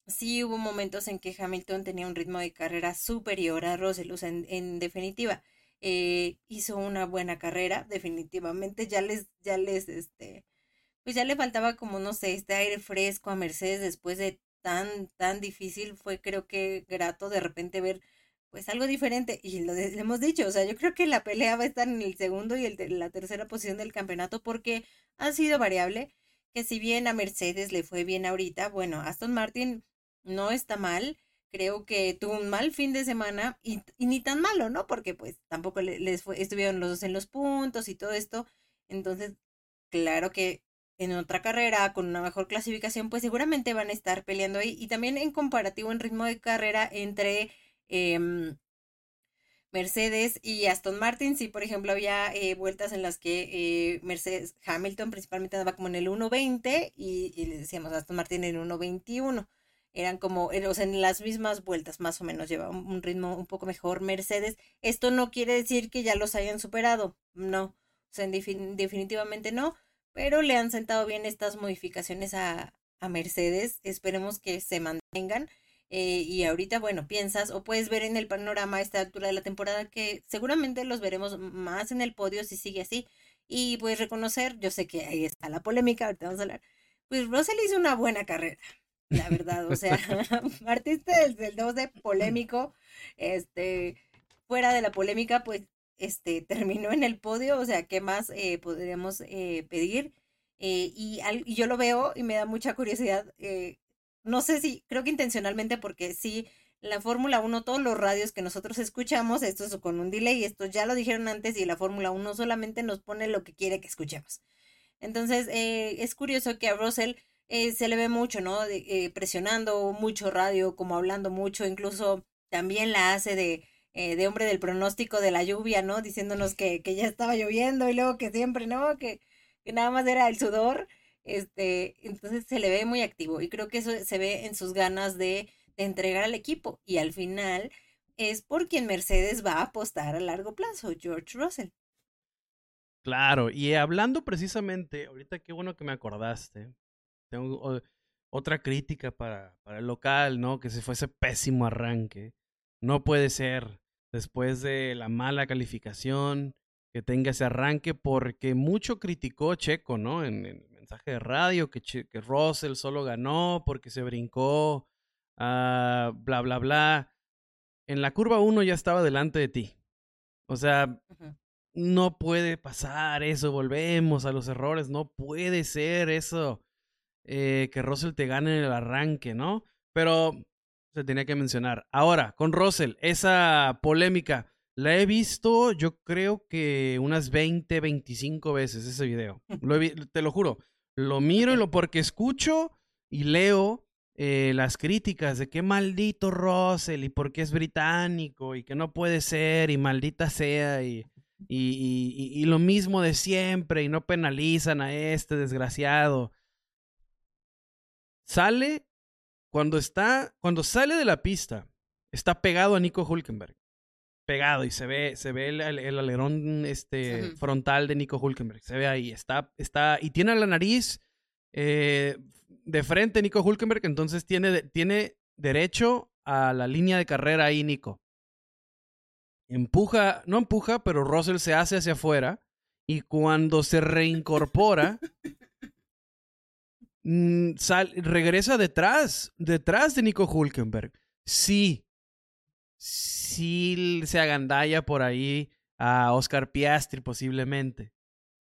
sí hubo momentos en que Hamilton tenía un ritmo de carrera superior a Russell, o sea, en, definitiva, eh, hizo una buena carrera, definitivamente, ya les, ya les, este, pues ya le faltaba como, no sé, este aire fresco a Mercedes después de tan, tan difícil, fue creo que grato de repente ver pues algo diferente y lo, hemos dicho, o sea, yo creo que la pelea va a estar en el segundo y el de la tercera posición del campeonato porque ha sido variable que si bien a Mercedes le fue bien ahorita, bueno, Aston Martin no está mal. Creo que tuvo un mal fin de semana y, ni tan malo, ¿no? Porque pues tampoco les fue, estuvieron los dos en los puntos y todo esto. Entonces, claro que en otra carrera con una mejor clasificación, pues seguramente van a estar peleando ahí. Y también en comparativo en ritmo de carrera entre eh, Mercedes y Aston Martin, sí, por ejemplo, había eh, vueltas en las que eh, Mercedes, Hamilton principalmente andaba como en el 1.20 y, y decíamos Aston Martin en el 1.21. Eran como, o sea, en las mismas vueltas, más o menos, lleva un, ritmo un poco mejor Mercedes. Esto no quiere decir que ya los hayan superado, no, o sea, definitivamente no, pero le han sentado bien estas modificaciones a, a Mercedes. Esperemos que se mantengan. Eh, y ahorita, bueno, piensas o puedes ver en el panorama a esta altura de la temporada que seguramente los veremos más en el podio si sigue así. Y puedes reconocer, yo sé que ahí está la polémica, ahorita vamos a hablar. Pues Russell hizo una buena carrera, la verdad. O sea, partiste del, del 2 de polémico, este, fuera de la polémica, pues este, terminó en el podio, o sea, ¿qué más eh, podríamos eh, pedir? Eh, y, y, yo lo veo y me da mucha curiosidad. No sé si, creo que intencionalmente, porque sí, la Fórmula 1, todos los radios que nosotros escuchamos, esto es con un delay, esto ya lo dijeron antes y la Fórmula 1 solamente nos pone lo que quiere que escuchemos. Entonces, es curioso que a Russell se le ve mucho, ¿no? presionando mucho radio, como hablando mucho, incluso también la hace de eh, de hombre del pronóstico de la lluvia, ¿no? Diciéndonos que, que ya estaba lloviendo y luego que siempre, ¿no? Que, que nada más era el sudor. Este, entonces se le ve muy activo y creo que eso se ve en sus ganas de, entregar al equipo y al final es por quien Mercedes va a apostar a largo plazo, George Russell. Claro, y hablando precisamente, ahorita qué bueno que me acordaste, tengo otra crítica para, para el local, ¿no? Que se fue ese pésimo arranque. No puede ser después de la mala calificación, que tenga ese arranque, porque mucho criticó Checo, ¿no? En, el mensaje de radio, que, que Russell solo ganó porque se brincó, uh, bla, bla, bla. En la curva 1 ya estaba delante de ti. O sea, no puede pasar eso, volvemos a los errores, no puede ser eso, eh, que Russell te gane en el arranque, ¿no? Pero se tenía que mencionar. Ahora, con Russell, esa polémica, la he visto yo creo que unas 20, 25 veces ese video. te lo juro. Lo miro y lo porque escucho y leo eh, las críticas de qué maldito Russell y por qué es británico y que no puede ser y maldita sea y, y, y lo mismo de siempre y no penalizan a este desgraciado. Sale cuando está, cuando sale de la pista, está pegado a Nico Hulkenberg. Pegado y se ve, se ve el, alerón este, frontal de Nico Hulkenberg. Se ve ahí. Está, está, y tiene la nariz eh, de frente Nico Hulkenberg, entonces tiene, tiene derecho a la línea de carrera ahí, Nico. Empuja, no empuja, pero Russell se hace hacia afuera. Y cuando se reincorpora, Mm, regresa detrás, detrás de Nico Hulkenberg. Sí, sí se agandalla por ahí a Oscar Piastri posiblemente.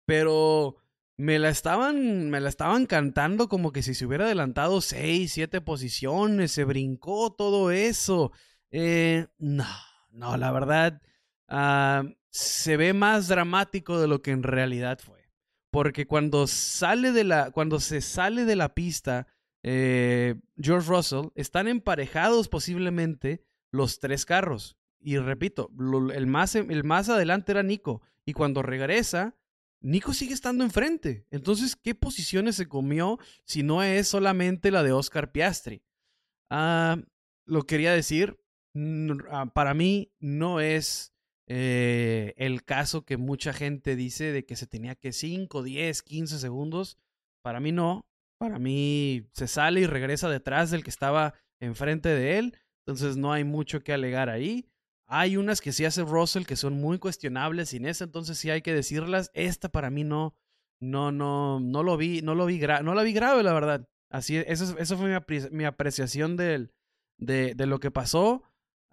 Pero me la estaban, me la estaban cantando como que si se hubiera adelantado seis, siete posiciones, se brincó todo eso. Eh, no, no, la verdad, ah, se ve más dramático de lo que en realidad fue porque cuando sale de la, cuando se sale de la pista, eh, George Russell, están emparejados posiblemente los tres carros. Y repito, el, más, el más adelante era Nico. Y cuando regresa, Nico sigue estando enfrente. Entonces, ¿qué posiciones se comió si no es solamente la de Oscar Piastri? Ah, lo quería decir, ah, para mí no es eh, el caso que mucha gente dice de que se tenía que 5, 10, 15 segundos. Para mí no. Para mí se sale y regresa detrás del que estaba enfrente de él. Entonces no hay mucho que alegar ahí. Hay unas que sí hace Russell que son muy cuestionables y en esa entonces sí hay que decirlas. Esta para mí no, no, no, no lo vi, no lo vi, no la vi grave la verdad. Así, eso, eso fue mi, apreciación del, de, de lo que pasó.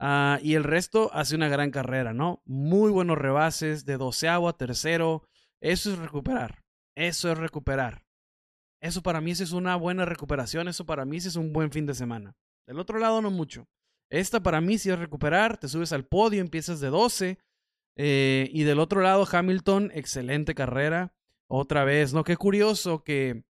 Ah, y el resto hace una gran carrera, ¿no? Muy buenos rebases, de doceavo a tercero. Eso es recuperar. Eso es recuperar. Eso para mí es una buena recuperación. Eso para mí es un buen fin de semana. Del otro lado, no mucho. Esta para mí sí es recuperar. Te subes al podio, empiezas de 12. Eh, y del otro lado, Hamilton, excelente carrera. Otra vez, ¿no? Qué curioso que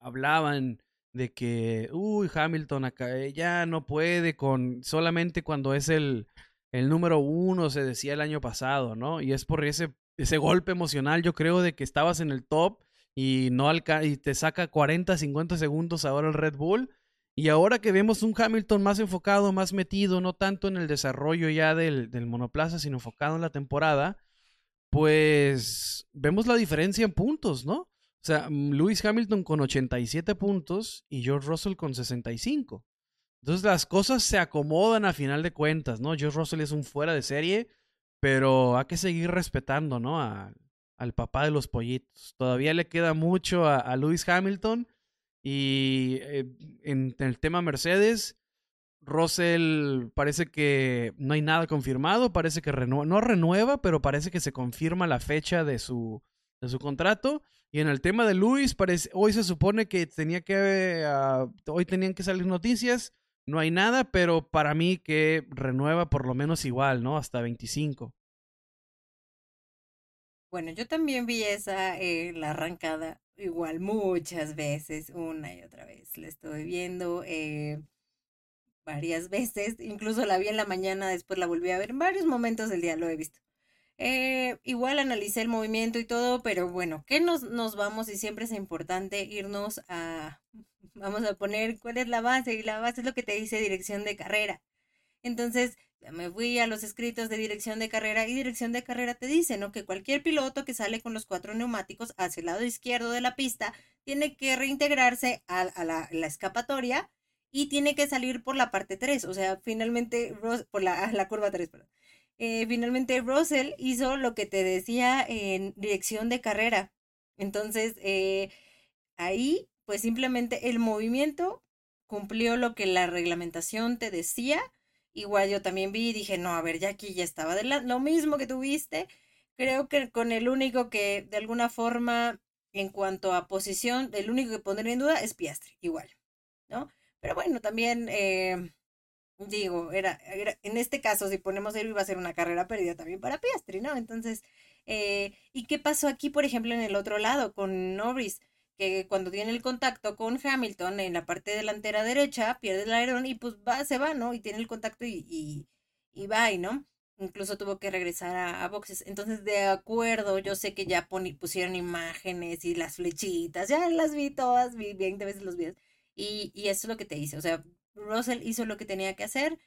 hablaban de que, uy, Hamilton acá eh, ya no puede con solamente cuando es el, el número uno, se decía el año pasado, ¿no? Y es por ese, ese golpe emocional, yo creo, de que estabas en el top y, no y te saca 40, 50 segundos ahora el Red Bull. Y ahora que vemos un Hamilton más enfocado, más metido, no tanto en el desarrollo ya del, del monoplaza, sino enfocado en la temporada, pues vemos la diferencia en puntos, ¿no? O sea, mm, Lewis Hamilton con 87 puntos y George Russell con 65. Entonces las cosas se acomodan a final de cuentas, ¿no? George Russell es un fuera de serie, pero hay que seguir respetando, ¿no? al papá de los pollitos. Todavía le queda mucho a, Lewis Hamilton y eh, en, el tema Mercedes, Russell parece que no hay nada confirmado, parece que no renueva, pero parece que se confirma la fecha de su, de su contrato. Y en el tema de Luis, parece, hoy se supone que tenía que, uh, hoy tenían que salir noticias, no hay nada, pero para mí que renueva por lo menos igual, ¿no? Hasta 25. Bueno, yo también vi esa, eh, la arrancada, igual muchas veces, una y otra vez. La estoy viendo eh, varias veces, incluso la vi en la mañana, después la volví a ver en varios momentos del día, lo he visto. Eh, igual analicé el movimiento y todo, pero bueno, ¿qué nos, nos vamos? Y siempre es importante irnos a, vamos a poner cuál es la base, y la base es lo que te dice dirección de carrera. Entonces, me fui a los escritos de dirección de carrera y dirección de carrera te dice, ¿no? Que cualquier piloto que sale con los cuatro neumáticos hacia el lado izquierdo de la pista tiene que reintegrarse a, la, escapatoria y tiene que salir por la parte 3, o sea, finalmente por la, curva 3, perdón. Eh, finalmente Russell hizo lo que te decía en dirección de carrera. Entonces, eh, ahí, pues simplemente el movimiento cumplió lo que la reglamentación te decía. Igual yo también vi y dije, no, a ver, ya aquí ya estaba de lo mismo que tuviste. Creo que con el único que de alguna forma, en cuanto a posición, el único que pondría en duda es Piastri, igual, ¿no? Pero bueno, también eh, digo, era, en este caso, si ponemos él, iba a ser una carrera perdida también para Piastri, ¿no? Entonces, eh, ¿y qué pasó aquí, por ejemplo, en el otro lado con Norris? Que cuando tiene el contacto con Hamilton en la parte delantera derecha, pierde el alerón y pues va, se va, ¿no? Y tiene el contacto y, y, y va, ¿no? Incluso tuvo que regresar a, boxes. Entonces, de acuerdo, yo sé que ya pusieron imágenes y las flechitas, ya las vi todas, vi 20 veces los videos. Y, y eso es lo que te dice, o sea, Russell hizo lo que tenía que hacer,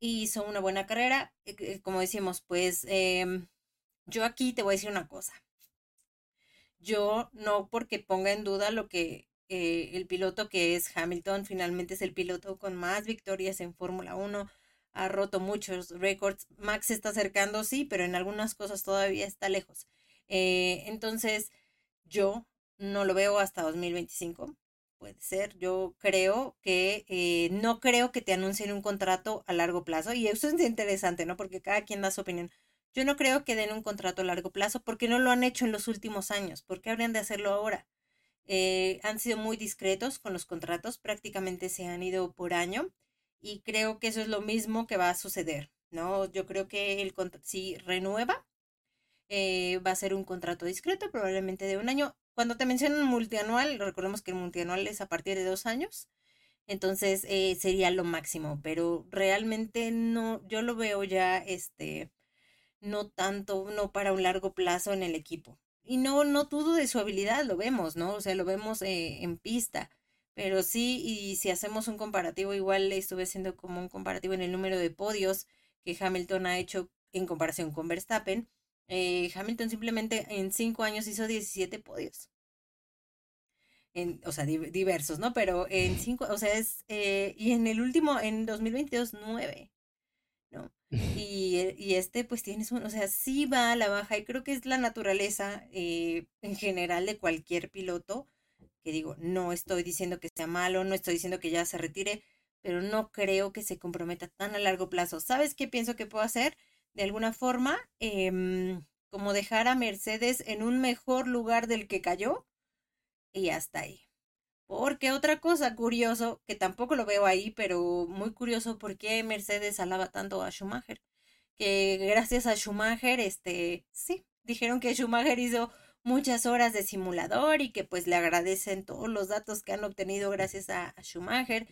hizo una buena carrera. Eh, eh, como decimos, pues em, yo aquí te voy a decir una cosa. Yo no porque ponga en duda lo que eh, el piloto que es Hamilton, finalmente es el piloto con más victorias en Fórmula 1, ha roto muchos récords. Max se está acercando, sí, pero en algunas cosas todavía está lejos. entonces, yo no lo veo hasta 2025 puede ser. Yo creo que eh, no creo que te anuncien un contrato a largo plazo y eso es interesante, ¿no? Porque cada quien da su opinión. Yo no creo que den un contrato a largo plazo porque no lo han hecho en los últimos años. ¿Por qué habrían de hacerlo ahora? Eh, han sido muy discretos con los contratos, prácticamente se han ido por año y creo que eso es lo mismo que va a suceder, ¿no? Yo creo que el si renueva, eh, va a ser un contrato discreto, probablemente de un año cuando te mencionan multianual, recordemos que el multianual es a partir de dos años, entonces eh, sería lo máximo, pero realmente no, yo lo veo ya, este, no tanto, no para un largo plazo en el equipo. Y no, no dudo de su habilidad, lo vemos, ¿no? O sea, lo vemos eh, en pista. Pero sí, y si hacemos un comparativo, igual estuve haciendo como un comparativo en el número de podios que Hamilton ha hecho en comparación con Verstappen. Eh, Hamilton simplemente en cinco años hizo 17 podios. En, o sea, diversos, ¿no? Pero en cinco, o sea, es, eh, y en el último, en 2022, nueve. Y, eh, y este, pues tienes un, o sea, sí va a la baja y creo que es la naturaleza en general de cualquier piloto, que digo, no estoy diciendo que sea malo, no estoy diciendo que ya se retire, pero no creo que se comprometa tan a largo plazo. ¿Sabes qué pienso que puedo hacer? de alguna forma, em, como dejar a Mercedes en un mejor lugar del que cayó y hasta ahí. Porque otra cosa curioso, que tampoco lo veo ahí, pero muy curioso, ¿por qué Mercedes alaba tanto a Schumacher? Que gracias a Schumacher, este, sí, dijeron que Schumacher hizo muchas horas de simulador y que pues le agradecen todos los datos que han obtenido gracias a, Schumacher.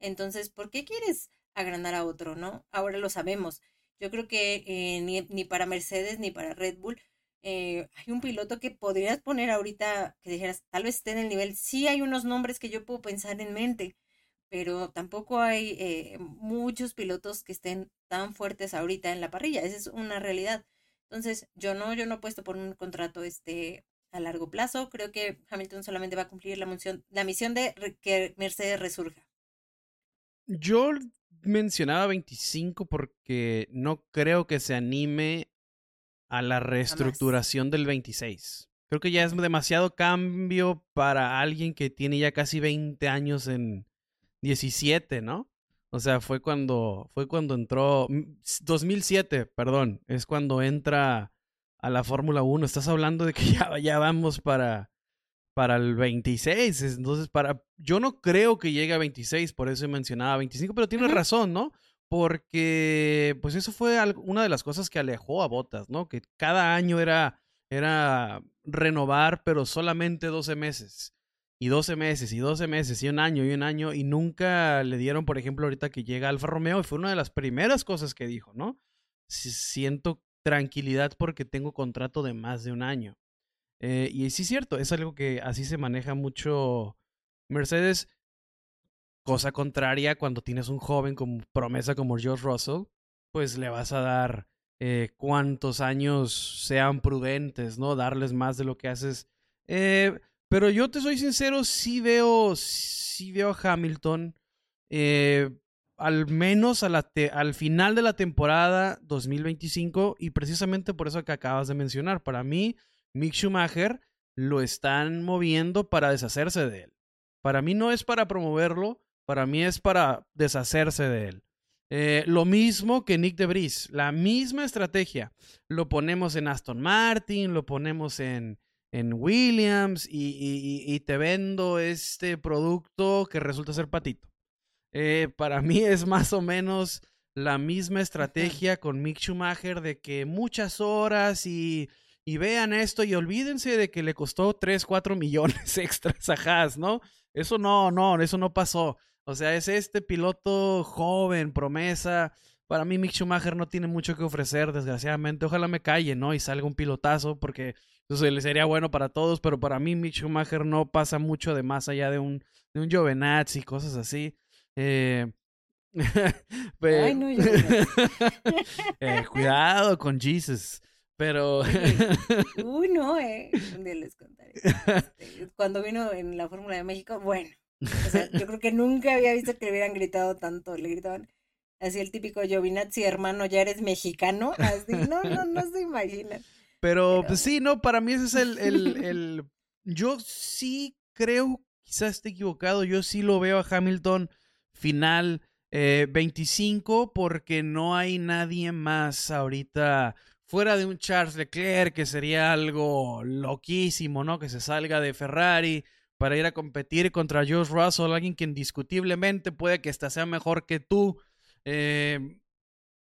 Entonces, ¿por qué quieres agrandar a otro, no? Ahora lo sabemos. Yo creo que eh, ni, para Mercedes ni para Red Bull eh, hay un piloto que podrías poner ahorita que dijeras, tal vez esté en el nivel. Sí hay unos nombres que yo puedo pensar en mente, pero tampoco hay eh, muchos pilotos que estén tan fuertes ahorita en la parrilla. Esa es una realidad. Entonces, yo no, yo no apuesto por un contrato este a largo plazo. Creo que Hamilton solamente va a cumplir la misión, la misión de que Mercedes resurja. Yo mencionaba 25 porque no creo que se anime a la reestructuración del 26. Creo que ya es demasiado cambio para alguien que tiene ya casi 20 años en 17, ¿no? O sea, fue cuando, fue cuando entró, 2007, perdón, es cuando entra a la Fórmula 1. Estás hablando de que ya, ya vamos para, para el 26. Entonces, para, yo no creo que llegue a 26, por eso mencionaba 25, pero tienes razón, ¿no? Porque, pues eso fue una de las cosas que alejó a Botas, ¿no? Que cada año era, era renovar, pero solamente 12 meses y 12 meses y 12 meses y un año y un año y nunca le dieron, por ejemplo, ahorita que llega Alfa Romeo y fue una de las primeras cosas que dijo, ¿no? Siento tranquilidad porque tengo contrato de más de un año. Eh, y sí es cierto, es algo que así se maneja mucho Mercedes. Cosa contraria, cuando tienes un joven con promesa como George Russell, pues le vas a dar eh, cuantos años sean prudentes, ¿no? Darles más de lo que haces. Eh, pero yo te soy sincero, sí veo, sí veo a Hamilton, eh, al menos al final de la temporada 2025, y precisamente por eso que acabas de mencionar. Para mí, Mick Schumacher lo están moviendo para deshacerse de él. Para mí no es para promoverlo, para mí es para deshacerse de él. Eh, lo mismo que Nick de Debris, la misma estrategia. Lo ponemos en Aston Martin, lo ponemos en, en Williams y, te vendo este producto que resulta ser patito. Eh, para mí es más o menos la misma estrategia con Mick Schumacher de que muchas horas y, vean esto y olvídense de que le costó 3, 4 millones extras a Haas, ¿no? Eso no, no, eso no pasó. O sea, es este piloto joven, promesa. Para mí Mick Schumacher no tiene mucho que ofrecer, desgraciadamente. Ojalá me calle, ¿no? Y salga un pilotazo porque entonces le sería bueno para todos, pero para mí Mick Schumacher no pasa mucho de más allá de un, de un Jovenazzi y cosas así. Eh, Ay, no, eh, cuidado con Jesus. Pero. Uy, no, eh. Un día les contaré. Este, cuando vino en la Fórmula de México, bueno. O sea, yo creo que nunca había visto que le hubieran gritado tanto. Le gritaban así el típico Giovinazzi, hermano, ya eres mexicano. Así, no, no, no se imaginan. Pero, pues sí, no, para mí ese es el, el, el, Yo sí creo, quizás esté equivocado, yo sí lo veo a Hamilton final eh, 25 porque no hay nadie más ahorita fuera de un Charles Leclerc que sería algo loquísimo, ¿no? Que se salga de Ferrari para ir a competir contra George Russell, alguien que indiscutiblemente puede que esta sea mejor que tú. Eh,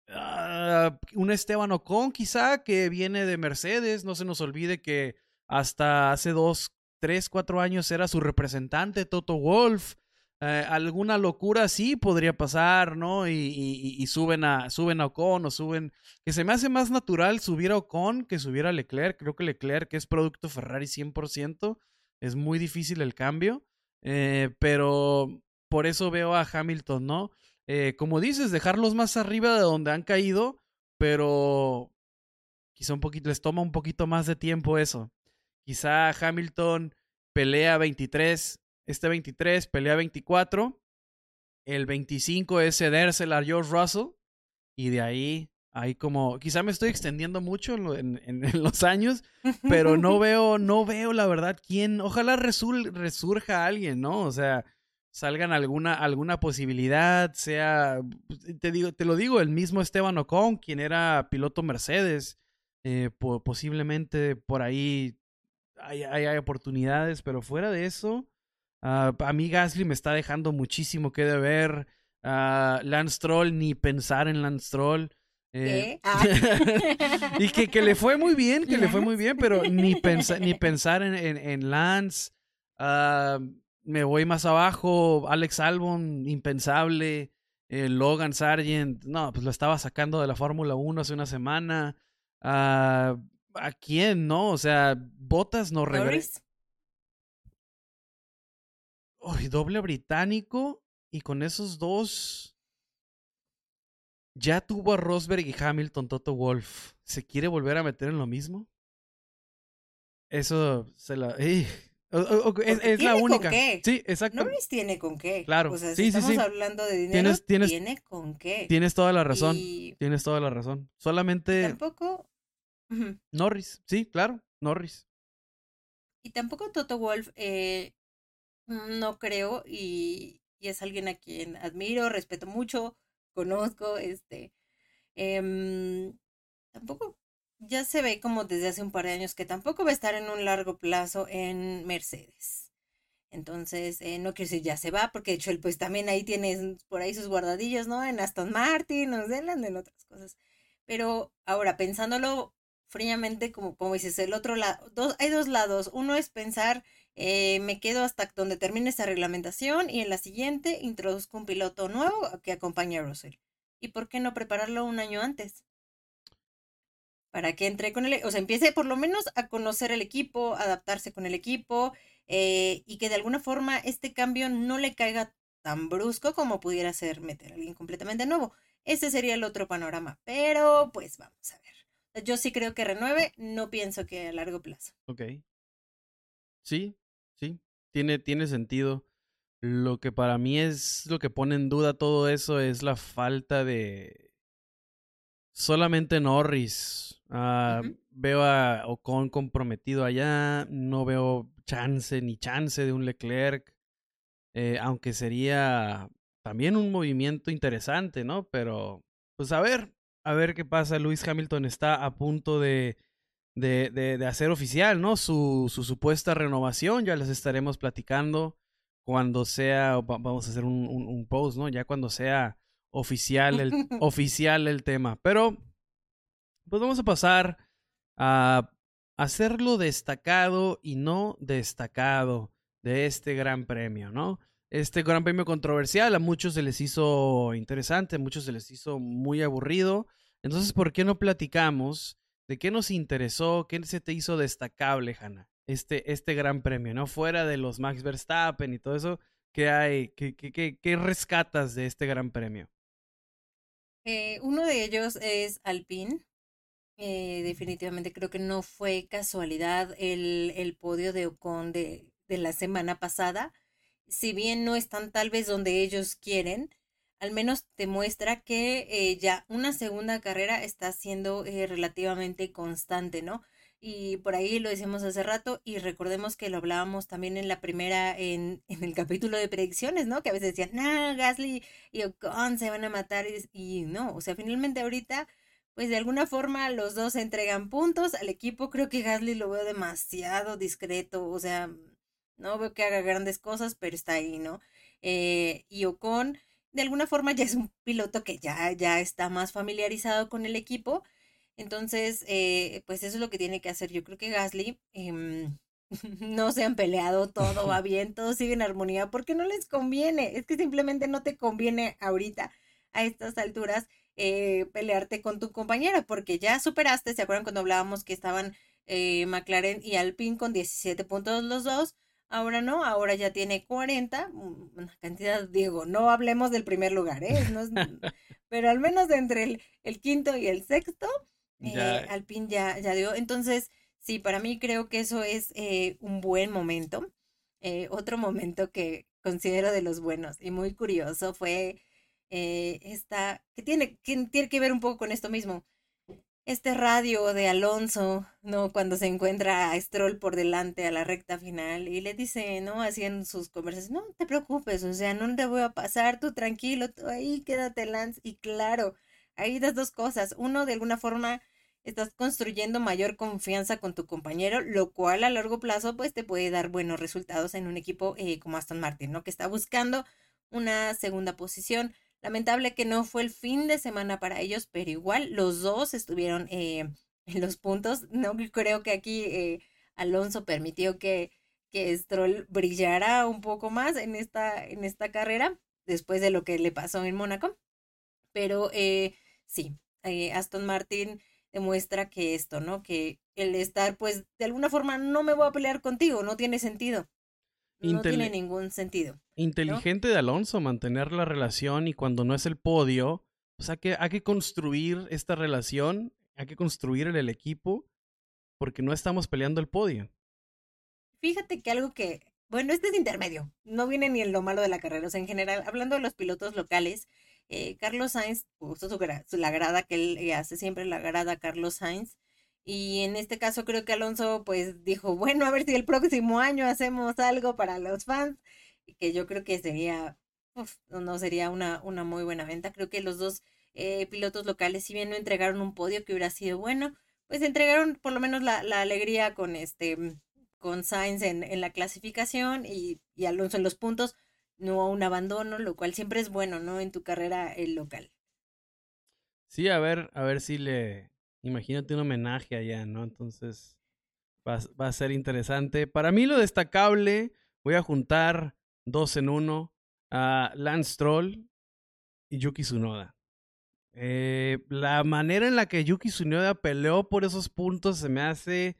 Ah, un Esteban Ocon quizá que viene de Mercedes, no se nos olvide que hasta hace dos, tres, cuatro años era su representante Toto Wolf. Eh, alguna locura así podría pasar, ¿no? Y, suben, a, suben a Ocon o suben... Que se me hace más natural subir a Ocon que subir a Leclerc. Creo que Leclerc es producto Ferrari 100%. Es muy difícil el cambio. Eh, pero por eso veo a Hamilton, ¿no? Eh, como dices, dejarlos más arriba de donde han caído, pero quizá un poquito, les toma un poquito más de tiempo eso. Quizá Hamilton pelea 23, este 23 pelea 24, el 25 es cedérsela a George Russell, y de ahí, ahí como, quizá me estoy extendiendo mucho en, en, los años, pero no veo, no veo la verdad quién, ojalá resurja alguien, ¿no? O sea, salgan alguna, alguna posibilidad, sea, pues, te, digo, te lo digo, el mismo Esteban Ocon, quien era piloto Mercedes, eh, posiblemente por ahí hay, hay, oportunidades, pero fuera de eso, ah, a mí Gasly me está dejando muchísimo que deber. Uh, Lance Troll, ni pensar en Lance Troll. Eh, ah. y que, que, le fue muy bien, que le fue muy bien, pero ni, ni pensar en, en, Lance. Uh, me voy más abajo, Alex Albon, impensable, eh, Logan Sargent, no, pues lo estaba sacando de la Fórmula 1 hace una semana. Ah, ¿A quién, no? O sea, Botas no regresa. doble británico y con esos dos ya tuvo a Rosberg y Hamilton, Toto Wolf. ¿Se quiere volver a meter en lo mismo? Eso se la es, la única. Con qué. Sí, exacto. Norris tiene con qué. Claro. O sea, si estamos hablando de dinero, tienes, tiene con qué. Tienes toda la razón. Tienes toda la razón. Solamente. Tampoco. Norris, sí, claro, Norris. Y tampoco Toto Wolf, eh, no creo, y y es alguien a quien admiro, respeto mucho, conozco, este, em, tampoco ya se ve como desde hace un par de años que tampoco va a estar en un largo plazo en Mercedes. Entonces, eh, no quiero decir ya se va, porque de hecho él pues también ahí tiene por ahí sus guardadillos, ¿no? En Aston Martin, en Zealand, en otras cosas. Pero ahora, pensándolo fríamente, como, como dices, el otro lado, dos, hay dos lados. Uno es pensar, eh, me quedo hasta donde termine esta reglamentación y en la siguiente introduzco un piloto nuevo que acompañe a Russell. ¿Y por qué no prepararlo un año antes? para que entre con el, o sea, empiece por lo menos a conocer el equipo, adaptarse con el equipo eh, y que de alguna forma este cambio no le caiga tan brusco como pudiera ser meter a alguien completamente nuevo. Ese sería el otro panorama, pero pues vamos a ver. Yo sí creo que renueve, no pienso que a largo plazo. Ok. Sí, sí, tiene, tiene sentido. Lo que para mí es lo que pone en duda todo eso es la falta de solamente Norris Ah, veo a Ocon comprometido allá, no veo chance ni chance de un Leclerc, eh, aunque sería también un movimiento interesante, ¿no? Pero, pues a ver, a ver qué pasa. Luis Hamilton está a punto de, de, de, hacer oficial, ¿no? Su, su, supuesta renovación, ya les estaremos platicando cuando sea, vamos a hacer un, un, un post, ¿no? Ya cuando sea oficial el, oficial el tema. Pero pues vamos a pasar a hacerlo destacado y no destacado de este gran premio, ¿no? Este gran premio controversial a muchos se les hizo interesante, a muchos se les hizo muy aburrido. Entonces, ¿por qué no platicamos de qué nos interesó, qué se te hizo destacable, Hanna? Este, este gran premio, ¿no? Fuera de los Max Verstappen y todo eso, ¿qué hay? ¿Qué, qué, qué, qué rescatas de este gran premio? Eh, uno de ellos es Alpine. Eh, definitivamente creo que no fue casualidad el, el podio de Ocon de, de, la semana pasada. Si bien no están tal vez donde ellos quieren, al menos te muestra que eh, ya una segunda carrera está siendo eh, relativamente constante, ¿no? Y por ahí lo decimos hace rato y recordemos que lo hablábamos también en la primera, en, en el capítulo de predicciones, ¿no? Que a veces decían, nah, Gasly y Ocon se van a matar y, y no, o sea, finalmente ahorita pues de alguna forma los dos entregan puntos al equipo. Creo que Gasly lo veo demasiado discreto, o sea, no veo que haga grandes cosas, pero está ahí, ¿no? Eh, y Ocon, de alguna forma ya es un piloto que ya, ya está más familiarizado con el equipo. Entonces, eh, pues eso es lo que tiene que hacer. Yo creo que Gasly em, no se han peleado, todo va bien, todo sigue en armonía, porque no les conviene. Es que simplemente no te conviene ahorita, a estas alturas, eh, pelearte con tu compañera, porque ya superaste, ¿se acuerdan cuando hablábamos que estaban eh, McLaren y Alpine con 17 puntos los dos? Ahora no, ahora ya tiene 40, mm, una cantidad, digo, no hablemos del primer lugar, ¿eh? pero al menos entre el, el, quinto y el sexto, eh, Alpine ya, ya dio. Entonces, sí, para mí creo que eso es eh, un buen momento. otro momento que considero de los buenos y muy curioso fue eh, esta, que tiene, que tiene que ver un poco con esto mismo. Este radio de Alonso, ¿no? Cuando se encuentra a Stroll por delante a la recta final y le dice, ¿no? Haciendo sus conversaciones, no te preocupes, o sea, no te voy a pasar, tú tranquilo, tú ahí quédate, Lance. Y claro, hay las dos cosas. Uno, de alguna forma, estás construyendo mayor confianza con tu compañero, lo cual a largo plazo, pues te puede dar buenos resultados en un equipo eh, como Aston Martin, ¿no? Que está buscando una segunda posición. Lamentable que no fue el fin de semana para ellos, pero igual los dos estuvieron eh, en los puntos. No creo que aquí eh, Alonso permitió que, que Stroll brillara un poco más en esta, en esta carrera, después de lo que le pasó en Mónaco. Pero eh, sí, Aston Martin demuestra que esto, ¿no? Que el estar, pues, de alguna forma no me voy a pelear contigo, no tiene sentido. No tiene ningún sentido. Inteligente de Alonso mantener la relación y cuando no es el podio, o sea que hay que construir esta relación, hay que construir el, equipo porque no estamos peleando el podio. Fíjate que algo que, bueno, este es intermedio, no viene ni en lo malo de la carrera, o sea, en general, hablando de los pilotos locales, eh, Carlos Sainz puso su, la grada que él eh, hace siempre, la grada Carlos Sainz, y en este caso creo que Alonso pues dijo, bueno, a ver si el próximo año hacemos algo para los fans, que yo creo que sería no sería una, una muy buena venta. Creo que los dos eh, pilotos locales, si bien no entregaron un podio que hubiera sido bueno, pues entregaron por lo menos la, la alegría con este con Sainz en, en la clasificación y, y, Alonso en los puntos, no un abandono, lo cual siempre es bueno, ¿no? En tu carrera el local. Sí, a ver, a ver si le, imagínate un homenaje allá, ¿no? Entonces va, a ser interesante. Para mí lo destacable, voy a juntar dos en uno a Lance Stroll y Yuki Tsunoda. Eh, la manera en la que Yuki Tsunoda peleó por esos puntos se me hace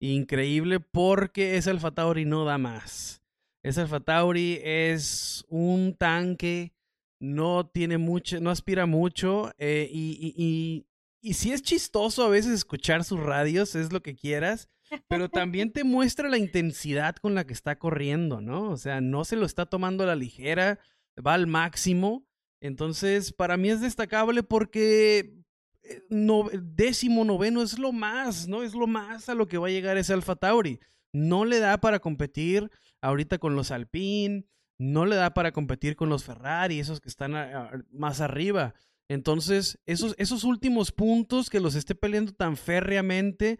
increíble porque es el Fatauri no da más. Es el Fatauri es un tanque, no tiene mucho, no aspira mucho eh, y, si es chistoso a veces escuchar sus radios, es lo que quieras, pero también te muestra la intensidad con la que está corriendo, ¿no? O sea, no se lo está tomando a la ligera, va al máximo. Entonces, para mí es destacable porque eh, no, décimo noveno es lo más, ¿no? Es lo más a lo que va a llegar ese Alfa Tauri. No le da para competir ahorita con los Alpine, no le da para competir con los Ferrari, esos que están más arriba. Entonces, esos, esos últimos puntos que los esté peleando tan férreamente,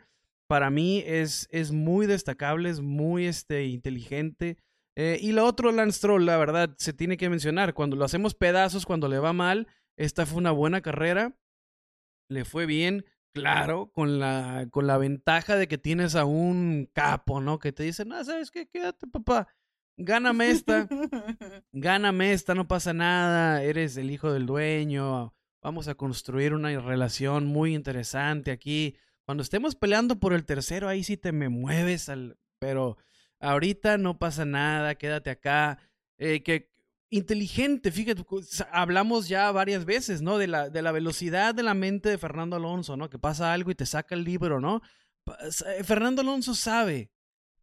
para mí es, es muy destacable, es muy este, inteligente. Eh, y lo otro, Lance Stroll, la verdad, se tiene que mencionar. Cuando lo hacemos pedazos, cuando le va mal, esta fue una buena carrera le fue bien, claro, con la, con la ventaja de que tienes a un capo, ¿no? Que te dice, no, ¿sabes qué? Quédate, papá. Gáname esta. Gáname esta, no pasa nada. Eres el hijo del dueño. Vamos a construir una relación muy interesante aquí. Cuando estemos peleando por el tercero, ahí sí te me mueves al. Pero ahorita no pasa nada, quédate acá. Eh, que inteligente, fíjate, hablamos ya varias veces, ¿no? De la, de la velocidad de la mente de Fernando Alonso, ¿no? Que pasa algo y te saca el libro, ¿no? Fernando Alonso sabe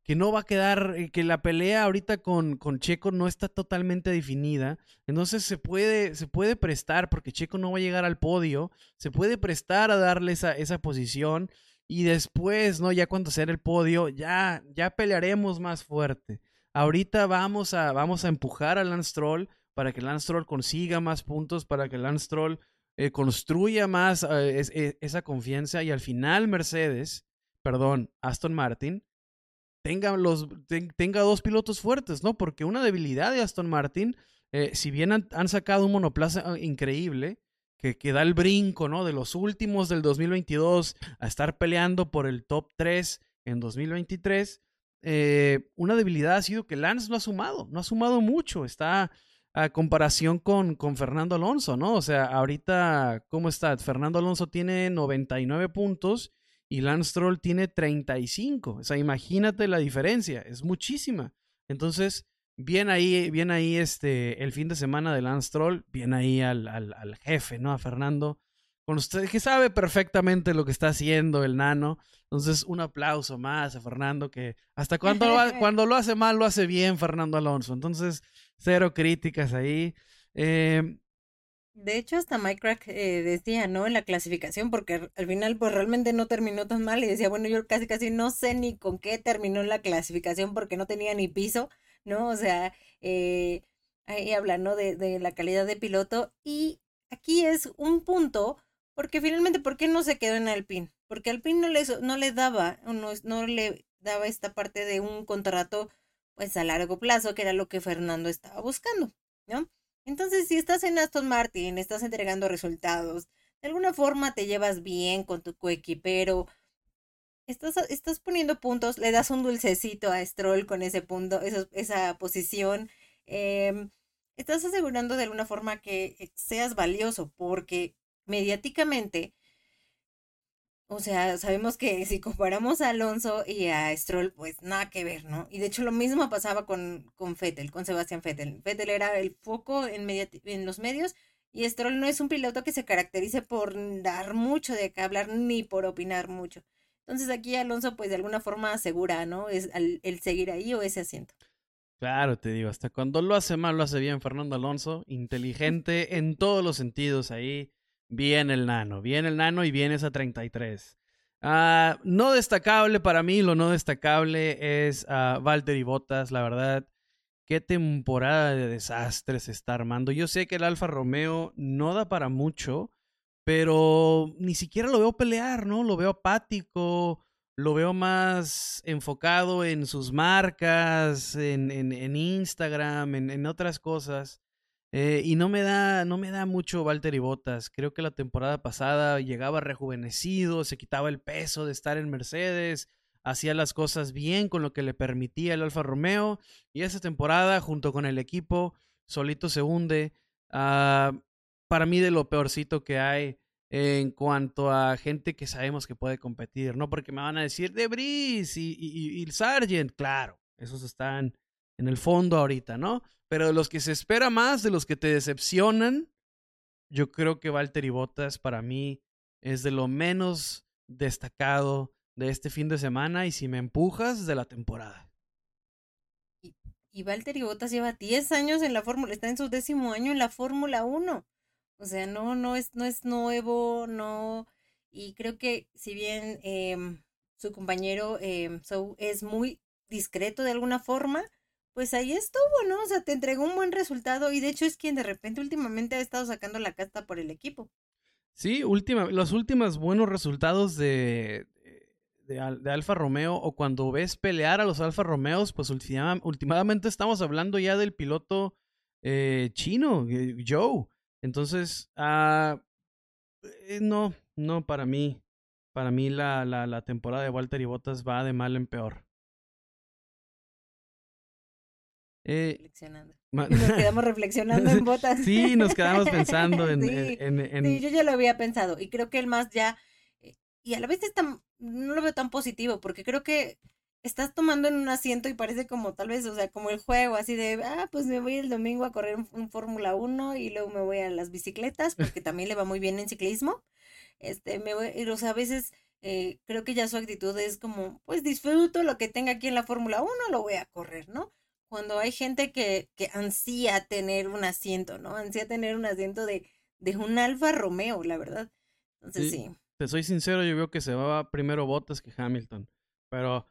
que no va a quedar, eh, que la pelea ahorita con, con Checo no está totalmente definida, entonces se puede, se puede prestar, porque Checo no va a llegar al podio, se puede prestar a darle esa, esa posición y después, ¿no? Ya cuando sea el podio, ya, ya pelearemos más fuerte. Ahorita vamos a, vamos a empujar a Lance Stroll para que Lance Stroll consiga más puntos, para que Lance Stroll eh, construya más eh, e, esa confianza y al final Mercedes, perdón, Aston Martin, tenga, los, tenga dos pilotos fuertes, ¿no? Porque una debilidad de Aston Martin, eh, si bien han, sacado un monoplaza ah, increíble, que, que, da el brinco, ¿no? De los últimos del 2022 a estar peleando por el top 3 en 2023, eh, una debilidad ha sido que Lance no ha sumado, no ha sumado mucho, está a comparación con, con Fernando Alonso, ¿no? O sea, ahorita, ¿cómo está? Fernando Alonso tiene 99 puntos y Lance Stroll tiene 35. O sea, imagínate la diferencia, es muchísima. Entonces, bien ahí, bien ahí este, el fin de semana de Lance Stroll, bien ahí al, al, al jefe, ¿no? A Fernando con usted, que sabe perfectamente lo que está haciendo el nano. Entonces, un aplauso más a Fernando, que hasta cuando lo, cuando lo hace mal, lo hace bien Fernando Alonso. Entonces, cero críticas ahí. Em, de hecho, hasta Mike Crack eh, decía, ¿no? En la clasificación, porque al final, pues realmente no terminó tan mal y decía, bueno, yo casi casi no sé ni con qué terminó la clasificación porque no tenía ni piso, ¿no? O sea, eh, ahí habla, ¿no? De, de la calidad de piloto y aquí es un punto porque finalmente, ¿por qué no se quedó en Alpine? Porque Alpine no le, no le daba, no, no le daba esta parte de un contrato pues a largo plazo, que era lo que Fernando estaba buscando, ¿no? Entonces, si estás en Aston Martin, estás entregando resultados, de alguna forma te llevas bien con tu coequipero, estás, estás poniendo puntos, le das un dulcecito a Stroll con ese punto, esa, esa posición, eh, estás asegurando de alguna forma que seas valioso, porque mediáticamente, o sea, sabemos que si comparamos a Alonso y a Stroll, pues nada que ver, ¿no? Y de hecho lo mismo pasaba con, con Fettel, con Sebastián Fettel. Fettel era el foco en, los medios y Stroll no es un piloto que se caracterice por dar mucho de qué hablar ni por opinar mucho. Entonces aquí Alonso pues de alguna forma asegura, ¿no? Es el seguir ahí o ese asiento. Claro, te digo, hasta cuando lo hace mal, lo hace bien Fernando Alonso, inteligente en todos los sentidos ahí. Bien el nano, bien el nano y bien esa 33. Ah, no destacable para mí, lo no destacable es uh, Valtteri Bottas, la verdad. qué temporada de desastres está armando. Yo sé que el Alfa Romeo no da para mucho, pero ni siquiera lo veo pelear, ¿no? Lo veo apático, lo veo más enfocado en sus marcas, en, en, Instagram, en, en, otras cosas. Eh, y no me da, no me da mucho Valtteri Bottas. Creo que la temporada pasada llegaba rejuvenecido, se quitaba el peso de estar en Mercedes, hacía las cosas bien con lo que le permitía el Alfa Romeo. Y esa temporada, junto con el equipo, solito se hunde. Ah, para mí, de lo peorcito que hay en cuanto a gente que sabemos que puede competir, ¿no? Porque me van a decir Debris y, y, y Sargent, claro, esos están en el fondo ahorita, ¿no? Pero de los que se espera más, de los que te decepcionan, yo creo que Valtteri Bottas para mí es de lo menos destacado de este fin de semana y si me empujas, de la temporada. Y, y Valtteri Bottas lleva 10 años en la Fórmula, está en su décimo año en la Fórmula 1. O sea, no, no es, no es nuevo, no. Y creo que si bien em, su compañero eh, es muy discreto de alguna forma, pues ahí estuvo, ¿no? O sea, te entregó un buen resultado y de hecho es quien de repente últimamente ha estado sacando la casta por el equipo. Sí, última, los últimos buenos resultados de, de, Alfa Romeo o cuando ves pelear a los Alfa Romeos, pues últimamente estamos hablando ya del piloto eh, chino, eh, Joe. Entonces, eh, no, no, para mí, para mí la, la, la temporada de Walter y Bottas va de mal en peor. Eh, reflexionando. Nos quedamos reflexionando en botas. sí, nos quedamos pensando en, sí, yo ya lo había pensado y creo que el más ya, eh, y a la vez no lo veo tan positivo porque creo que estás tomando en un asiento y parece como tal vez, o sea, como el juego, así de, ah, pues me voy el domingo a correr un, Fórmula 1 y luego me voy a las bicicletas, porque también le va muy bien en ciclismo. Este, me voy, o sea, a veces eh, creo que ya su actitud es como, pues disfruto lo que tenga aquí en la Fórmula 1, lo voy a correr, ¿no? Cuando hay gente que, que ansía tener un asiento, ¿no? Ansía tener un asiento de, de un Alfa Romeo, la verdad. Entonces sí. Te soy sincero, yo veo que se va primero Bottas que Hamilton, pero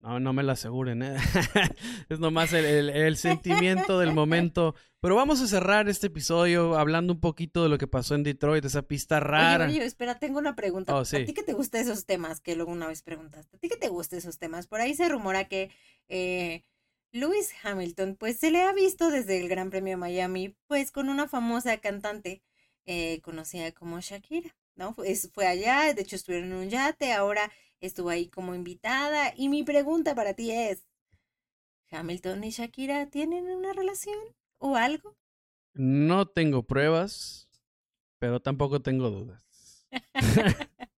no, no me lo aseguren, ¿eh? es nomás el, el, sentimiento del momento. Pero vamos a cerrar este episodio hablando un poquito de lo que pasó en Detroit, esa pista rara. Oye, espera, tengo una pregunta. Oh, ¿A ti que te gustan esos temas? Que luego una vez preguntaste. ¿A ti que te gustan esos temas? Por ahí se rumora que eh, Lewis Hamilton, pues se le ha visto desde el Gran Premio de Miami, pues con una famosa cantante eh, conocida como Shakira, ¿no? fue allá, de hecho estuvieron en un yate, ahora estuvo ahí como invitada. Y mi pregunta para ti es, ¿Hamilton y Shakira tienen una relación o algo? No tengo pruebas, pero tampoco tengo dudas.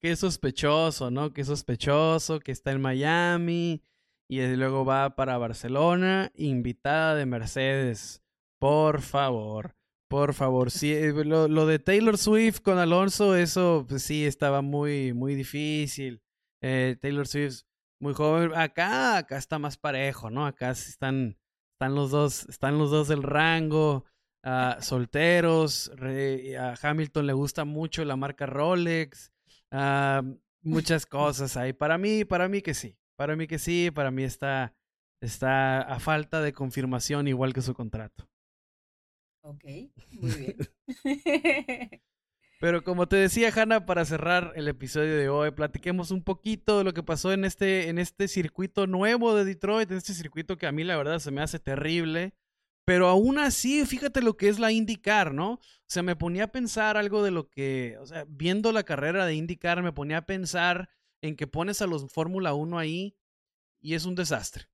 Qué sospechoso, ¿no? Qué sospechoso que está en Miami y luego va para Barcelona, invitada de Mercedes. Por favor, por favor. Sí, eh, lo, lo de Taylor Swift con Alonso, eso pues, sí estaba muy, muy difícil. Eh, Taylor Swift, muy joven. Acá, acá está más parejo, ¿no? Acá están, están los dos, están los dos del rango. Ah, solteros. a Hamilton le gusta mucho la marca Rolex. Ah, muchas cosas ahí. Para mí, para mí que sí. Para mí que sí. Para mí está, está a falta de confirmación igual que su contrato. Ok, muy bien. Pero como te decía, Hanna, para cerrar el episodio de hoy, platiquemos un poquito de lo que pasó en este, en este circuito nuevo de Detroit, en este circuito que a mí la verdad se me hace terrible. Pero aún así, fíjate lo que es la IndyCar, ¿no? O sea, me ponía a pensar algo de lo que, o sea, viendo la carrera de IndyCar, me ponía a pensar en que pones a los Fórmula 1 ahí y es un desastre.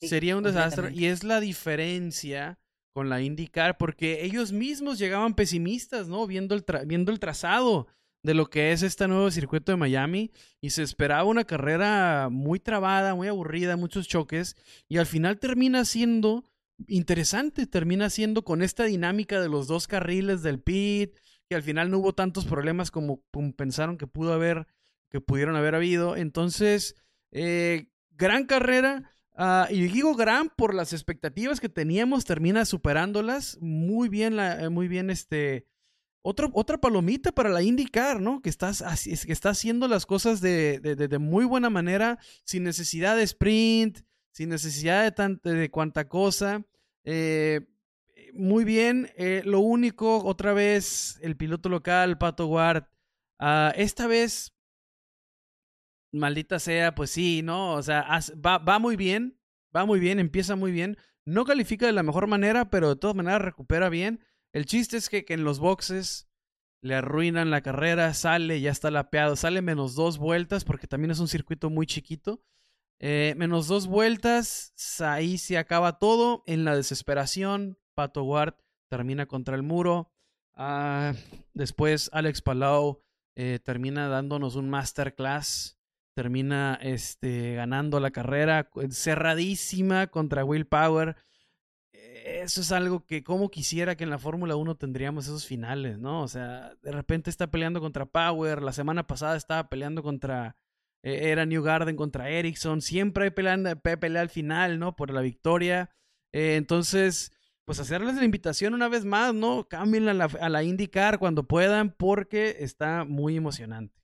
Sería un desastre y es la diferencia con la IndyCar, porque ellos mismos llegaban pesimistas, ¿no? Viendo el, viendo el trazado de lo que es este nuevo circuito de Miami y se esperaba una carrera muy trabada, muy aburrida, muchos choques y al final termina siendo interesante, termina siendo con esta dinámica de los dos carriles del pit, que al final no hubo tantos problemas como pensaron que pudo haber, que pudieron haber habido. Entonces, eh, gran carrera, Uh, y digo gran por las expectativas que teníamos, termina superándolas. Muy bien, la, eh, muy bien, este. Otro, otra palomita para la IndyCar, ¿no? Que, estás, que está haciendo las cosas de, de, de, muy buena manera, sin necesidad de sprint, sin necesidad de, de cuanta cosa. Eh, muy bien, lo único, otra vez, el piloto local, Pato Ward, ah, esta vez, maldita sea, pues sí, ¿no? O sea, va, muy bien, va muy bien, empieza muy bien. No califica de la mejor manera, pero de todas maneras recupera bien. El chiste es que, que en los boxes le arruinan la carrera, sale, ya está lapeado, sale menos dos vueltas porque también es un circuito muy chiquito. Eh, menos dos vueltas, ahí se acaba todo en la desesperación. Pato Ward termina contra el muro. Ah, después Alex Palau eh, termina dándonos un masterclass. Termina este, ganando la carrera cerradísima contra Will Power. Eso es algo que como quisiera que en la Fórmula 1 tendríamos esos finales, ¿no? O sea, de repente está peleando contra Power. La semana pasada estaba peleando contra... Eh, era New Garden contra Ericsson. Siempre hay pelea, al final, ¿no? Por la victoria. Eh, entonces pues hacerles la invitación una vez más, ¿no? Cámbienla a la, a la IndyCar cuando puedan porque está muy emocionante.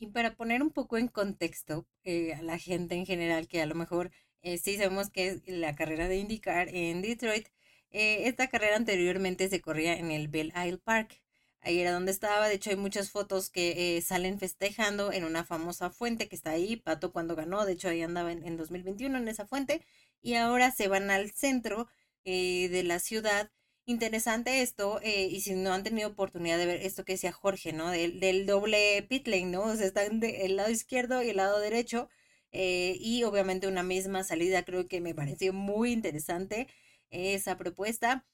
Y para poner un poco en contexto eh, a la gente en general que a lo mejor eh, sí sabemos que es la carrera de IndyCar en Detroit, eh, esta carrera anteriormente se corría en el Belle Isle Park. Ahí era donde estaba, de hecho hay muchas fotos que salen festejando en una famosa fuente que está ahí, Pato cuando ganó, de hecho ahí andaba en, en 2021 en esa fuente, y ahora se van al centro de la ciudad. Interesante esto, eh, y si no han tenido oportunidad de ver esto que decía Jorge, ¿no? Del, del doble pit lane, ¿no? O sea, están el lado izquierdo y el lado derecho, eh, y obviamente una misma salida, creo que me pareció muy interesante esa propuesta.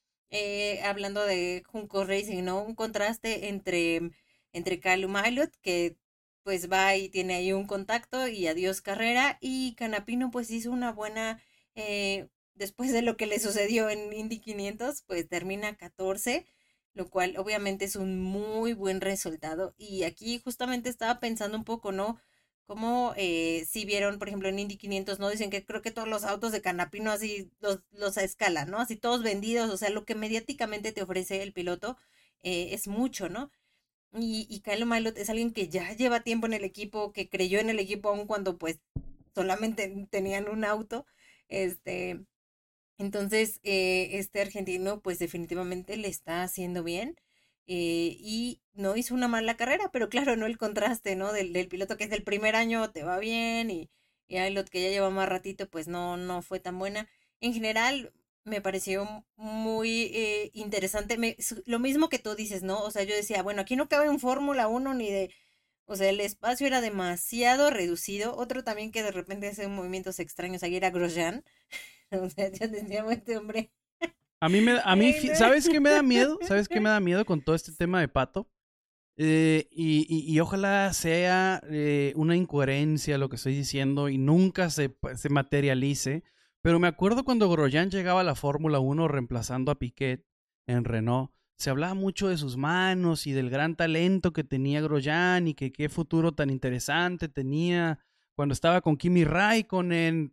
hablando de Junco Racing, ¿no? Un contraste entre, entre Calum que pues va y tiene ahí un contacto y adiós carrera, y Canapino pues hizo una buena después de lo que le sucedió en Indy 500, pues termina 14, lo cual obviamente es un muy buen resultado. Y aquí justamente estaba pensando un poco, ¿no? Como eh, si vieron, por ejemplo, en Indy 500, ¿no? Dicen que creo que todos los autos de Canapino así los, los a escala, ¿no? Así todos vendidos, o sea, lo que mediáticamente te ofrece el piloto eh, es mucho, ¿no? Y, y Kyle es alguien que ya lleva tiempo en el equipo, que creyó en el equipo aun cuando pues solamente tenían un auto. Este, entonces, eh, este argentino, pues definitivamente le está haciendo bien. Eh, y no hizo una mala carrera, pero claro, no el contraste, ¿no? Del, piloto que es del primer año te va bien y, y lo que ya lleva más ratito, pues no, no fue tan buena. En general, me pareció muy eh, interesante. Lo mismo que tú dices, ¿no? O sea, yo decía, bueno, aquí no cabe un Fórmula 1 ni de... O sea, el espacio era demasiado reducido. Otro también que de repente hace movimientos extraños ahí era Grosjean. O sea, yo este hombre. A mí, me, a mí ¿sabes qué me da miedo? ¿Sabes qué me da miedo con todo este tema de Pato? Eh, y, y, ojalá sea eh, una incoherencia lo que estoy diciendo y nunca se, se materialice. Pero me acuerdo cuando Grosjean llegaba a la Fórmula 1 reemplazando a Piquet en Renault. Se hablaba mucho de sus manos y del gran talento que tenía Grosjean y que qué futuro tan interesante tenía cuando estaba con Kimi Raikkonen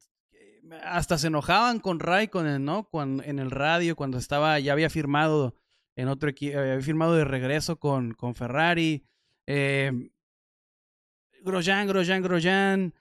hasta se enojaban con Raikkonen, ¿no? Cuando, en el radio, cuando estaba, ya había firmado en otro equipo, había firmado de regreso con, con Ferrari. Eh, Grosjean, Grosjean, Grosjean.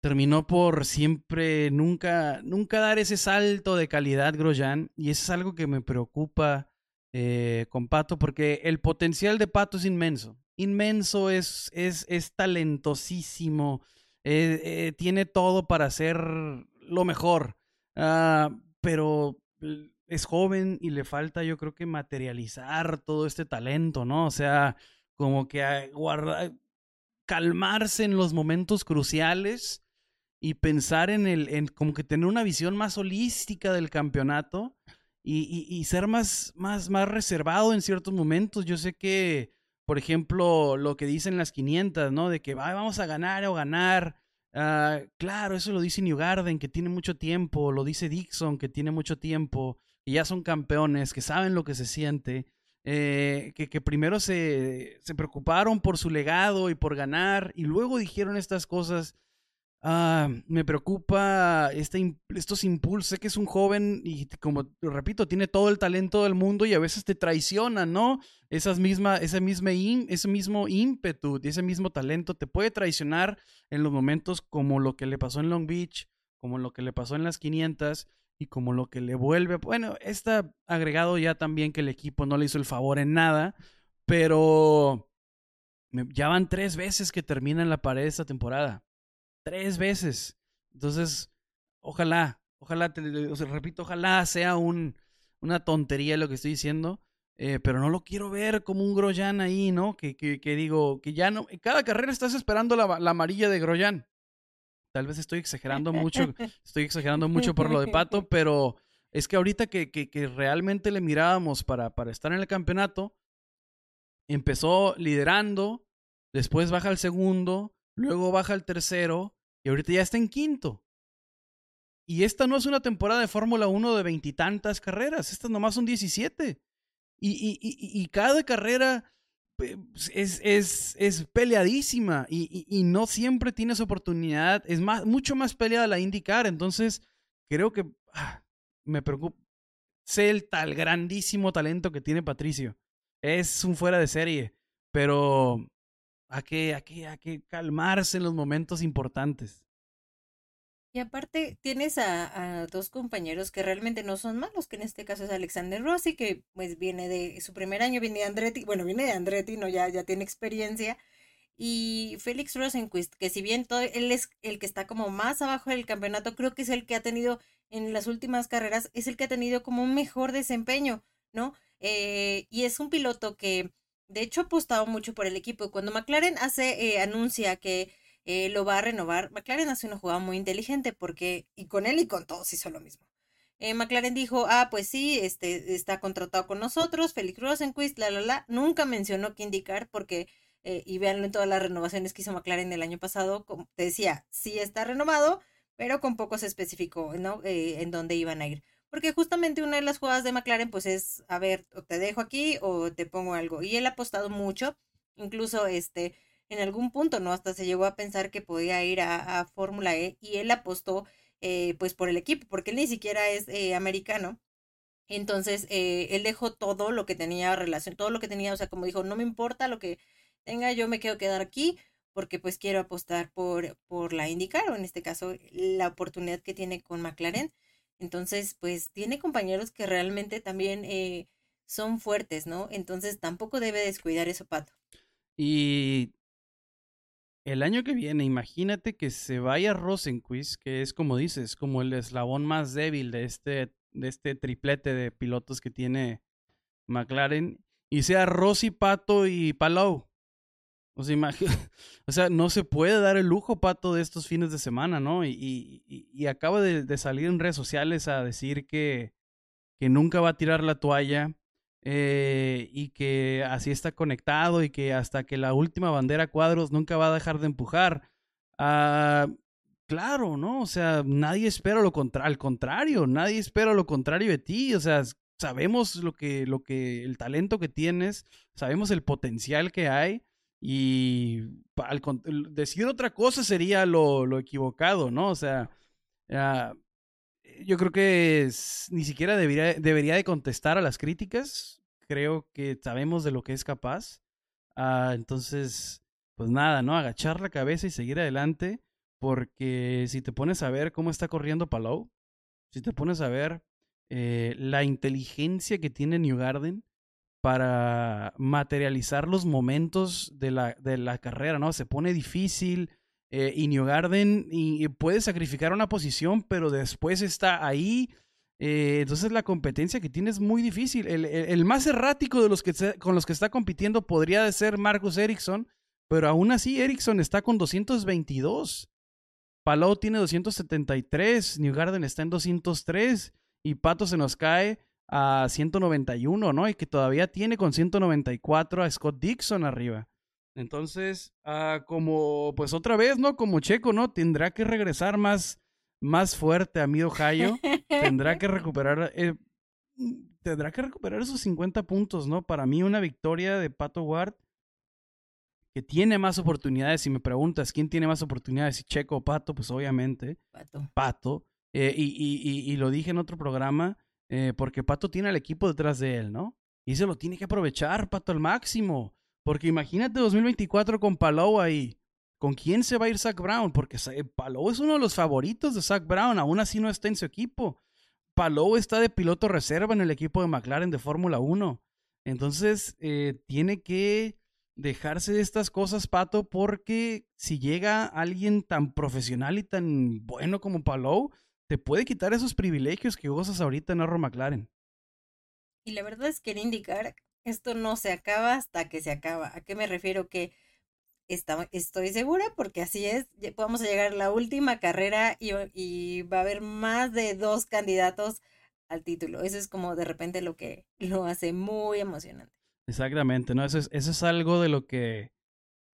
Terminó por siempre, nunca, nunca dar ese salto de calidad, Grosjean. Y eso es algo que me preocupa eh, con Pato, porque el potencial de Pato es inmenso. Inmenso, es, es, es talentosísimo eh, eh, tiene todo para ser lo mejor, ah, pero es joven y le falta yo creo que materializar todo este talento, ¿no? O sea, como que ah, guardar, calmarse en los momentos cruciales y pensar en el, en como que tener una visión más holística del campeonato y, y, ser más, más, más reservado en ciertos momentos. Yo sé que por ejemplo, lo que dicen las 500, ¿no? De que vamos a ganar o ganar. Ah, claro, eso lo dice New Garden, que tiene mucho tiempo, lo dice Dixon, que tiene mucho tiempo, y ya son campeones, que saben lo que se siente, eh, que, que, primero se, se preocuparon por su legado y por ganar, y luego dijeron estas cosas Ah, me preocupa este, estos impulsos. Sé que es un joven y, como repito, tiene todo el talento del mundo y a veces te traiciona, ¿no? Esas misma, ese, mismo ese mismo ímpetu, ese mismo talento te puede traicionar en los momentos como lo que le pasó en Long Beach, como lo que le pasó en las 500 y como lo que le vuelve. Bueno, está agregado ya también que el equipo no le hizo el favor en nada, pero ya van tres veces que termina en la pared esta temporada. Tres veces. Entonces, ojalá, ojalá, te, repito, ojalá sea un, una tontería lo que estoy diciendo. Eh, pero no lo quiero ver como un Groyan ahí, ¿no? Que, que, que, digo, que ya no. Cada carrera estás esperando la, la amarilla de Groyan. Tal vez estoy exagerando mucho, estoy exagerando mucho por lo de Pato, pero es que ahorita que, que, realmente le mirábamos para, para estar en el campeonato, empezó liderando, después baja al segundo, luego baja al tercero y ahorita ya está en quinto. Y esta no es una temporada de Fórmula 1 de veintitantas carreras, estas nomás son 17. Y, y, y, cada carrera pues, es, es, es peleadísima y, y, no siempre tienes oportunidad. Es más, mucho más peleada la indicar. Entonces, creo que ah, me preocupa. Sé el tal grandísimo talento que tiene Patricio. Es un fuera de serie, pero hay que, que, que calmarse en los momentos importantes. Y aparte tienes a, dos compañeros que realmente no son malos, que en este caso es Alexander Rossi, que pues viene de su primer año, viene de Andretti, bueno, viene de Andretti, no, ya, ya tiene experiencia. Y Félix Rosenquist, que si bien todo, él es el que está como más abajo del campeonato, creo que es el que ha tenido en las últimas carreras, es el que ha tenido como un mejor desempeño, ¿no? Eh, y es un piloto que de hecho ha apostado mucho por el equipo. Cuando McLaren hace, eh, anuncia que eh, lo va a renovar. McLaren hace una jugada muy inteligente porque, y con él y con todos hizo lo mismo. Eh, McLaren dijo, ah, pues sí, este, está contratado con nosotros, Felix Rosenquist, la, la, la. Nunca mencionó que indicar porque, eh, y véanlo en todas las renovaciones que hizo McLaren el año pasado, te decía, sí está renovado, pero con poco se especificó, ¿no? en dónde iban a ir. Porque justamente una de las jugadas de McLaren, pues es, a ver, o te dejo aquí o te pongo algo. Y él ha apostado mucho, incluso este, en algún punto, ¿no? Hasta se llegó a pensar que podía ir a, Fórmula E y él apostó eh, pues por el equipo, porque él ni siquiera es eh, americano. Entonces, eh, él dejó todo lo que tenía relación, todo lo que tenía, o sea, como dijo, no me importa lo que tenga, yo me quiero quedar aquí porque pues quiero apostar por, por la IndyCar o en este caso la oportunidad que tiene con McLaren. Entonces, pues tiene compañeros que realmente también son fuertes, ¿no? Entonces tampoco debe descuidar eso, Pato. Y el año que viene, imagínate que se vaya Rosenquist, que es como dices, como el eslabón más débil de este, de este triplete de pilotos que tiene McLaren, y sea Rossi, Pato y Palau. O sea, o sea, no se puede dar el lujo, Pato, de estos fines de semana, ¿no? Y, y, acaba de, salir en redes sociales a decir que, que nunca va a tirar la toalla, eh, y que así está conectado y que hasta que la última bandera cuadros nunca va a dejar de empujar. Ah, claro, ¿no? O sea, nadie espera lo contrario, al contrario, nadie espera lo contrario de ti, o sea, sabemos lo que, lo que, el talento que tienes, sabemos el potencial que hay y decir otra cosa sería lo, equivocado, ¿no? O sea, ah, yo creo que ni siquiera debería, debería de contestar a las críticas. Creo que sabemos de lo que es capaz. Ah, entonces, pues nada, ¿no? Agachar la cabeza y seguir adelante. Porque si te pones a ver cómo está corriendo Palou, si te pones a ver eh, la inteligencia que tiene New Garden para materializar los momentos de la, de la carrera, ¿no? Se pone difícil, eh, y New Garden puede sacrificar una posición, pero después está ahí. Eh, entonces la competencia que tiene es muy difícil. El, más errático de los que con los que está compitiendo podría ser Marcus Ericsson, pero aún así Ericsson está con 222. Palau tiene 273, New Garden está en 203 y Pato se nos cae a 191, ¿no? Y que todavía tiene con 194 a Scott Dixon arriba. Entonces, ah, como, pues otra vez, ¿no? Como Checo, ¿no? Tendrá que regresar más, más fuerte a mi Ohio. tendrá que recuperar, eh, tendrá que recuperar esos 50 puntos, ¿no? Para mí, una victoria de Pato Ward que tiene más oportunidades. Si me preguntas quién tiene más oportunidades, si Checo o Pato, pues obviamente Pato. Pato. Eh, y, y, y, lo dije en otro programa, eh, porque Pato tiene al equipo detrás de él, ¿no? Y se lo tiene que aprovechar, Pato, al máximo. Porque imagínate 2024 con Palou ahí, ¿con quién se va a ir Zach Brown? Porque Palou es uno de los favoritos de Zach Brown, aún así no está en su equipo. Palou está de piloto reserva en el equipo de McLaren de Fórmula 1. Entonces, eh, tiene que dejarse de estas cosas, Pato, porque si llega alguien tan profesional y tan bueno como Palou, te puede quitar esos privilegios que gozas ahorita en Arrow McLaren. Y la verdad es que en indicar esto no se acaba hasta que se acaba. ¿A qué me refiero? Que estoy segura porque así es, vamos a llegar a la última carrera y, y, va a haber más de dos candidatos al título. Eso es como de repente lo que lo hace muy emocionante. Exactamente, ¿no? Eso es, eso es algo de lo que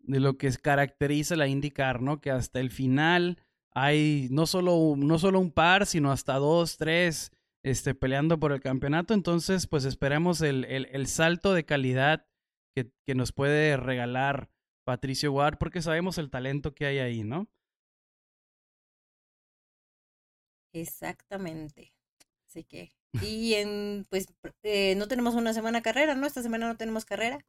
de lo que caracteriza la IndyCar, ¿no? Que hasta el final hay no solo, no solo un par, sino hasta dos, tres este, peleando por el campeonato. Entonces, pues esperemos el, el, el salto de calidad que, que, nos puede regalar Patricio Ward, porque sabemos el talento que hay ahí, ¿no? Exactamente. Así que, y en, pues, eh, no tenemos una semana carrera, ¿no? Esta semana no tenemos carrera.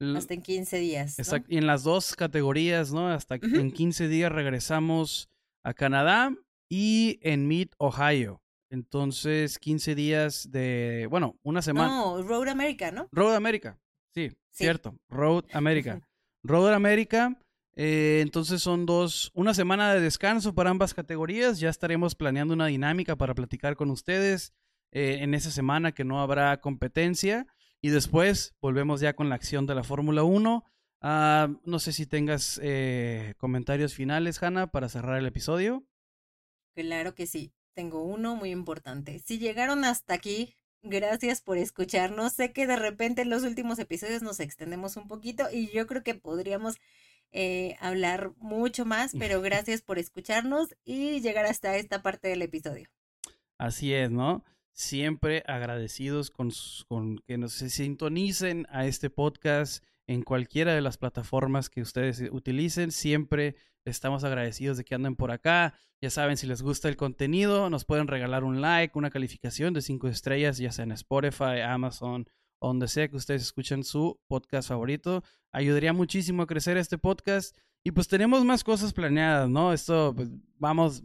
Hasta en 15 días. Exacto. Y en las dos categorías, ¿no? Hasta en 15 días regresamos a Canadá y en Mid, Ohio. Entonces, 15 días de, bueno, una semana. No, Road America, ¿no? Road America, sí, cierto. Road America. Road America. Eh, entonces son dos, una semana de descanso para ambas categorías. Ya estaremos planeando una dinámica para platicar con ustedes eh, en esa semana que no habrá competencia. Y después volvemos ya con la acción de la Fórmula 1. Ah, no sé si tengas eh, comentarios finales, Hanna, para cerrar el episodio. Claro que sí. Tengo uno muy importante. Si llegaron hasta aquí, gracias por escucharnos. Sé que de repente en los últimos episodios nos extendemos un poquito y yo creo que podríamos eh, hablar mucho más, pero gracias por escucharnos y llegar hasta esta parte del episodio. Así es, ¿no? Siempre agradecidos con, con que nos sintonicen a este podcast en cualquiera de las plataformas que ustedes utilicen. Siempre estamos agradecidos de que anden por acá. Ya saben, si les gusta el contenido, nos pueden regalar un like, una calificación de cinco estrellas, ya sea en Spotify, Amazon, donde sea que ustedes escuchen su podcast favorito. Ayudaría muchísimo a crecer este podcast. Y pues tenemos más cosas planeadas, ¿no? Esto, pues, vamos,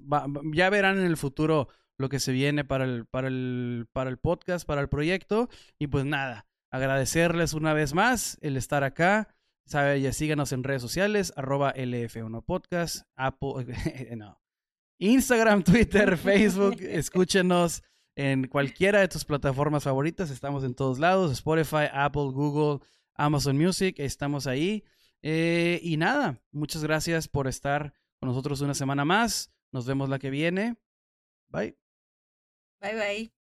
ya verán en el futuro lo que se viene para el, para el, para el podcast, para el proyecto. Y pues nada, agradecerles una vez más el estar acá. Sabe, ya síganos en redes sociales, arroba LF1 Podcast, Apple, no, Instagram, Twitter, Facebook, escúchenos en cualquiera de tus plataformas favoritas, estamos en todos lados, Spotify, Apple, Google, Amazon Music, estamos ahí. Eh, y nada, muchas gracias por estar con nosotros una semana más. Nos vemos la que viene. Bye. Bye bye.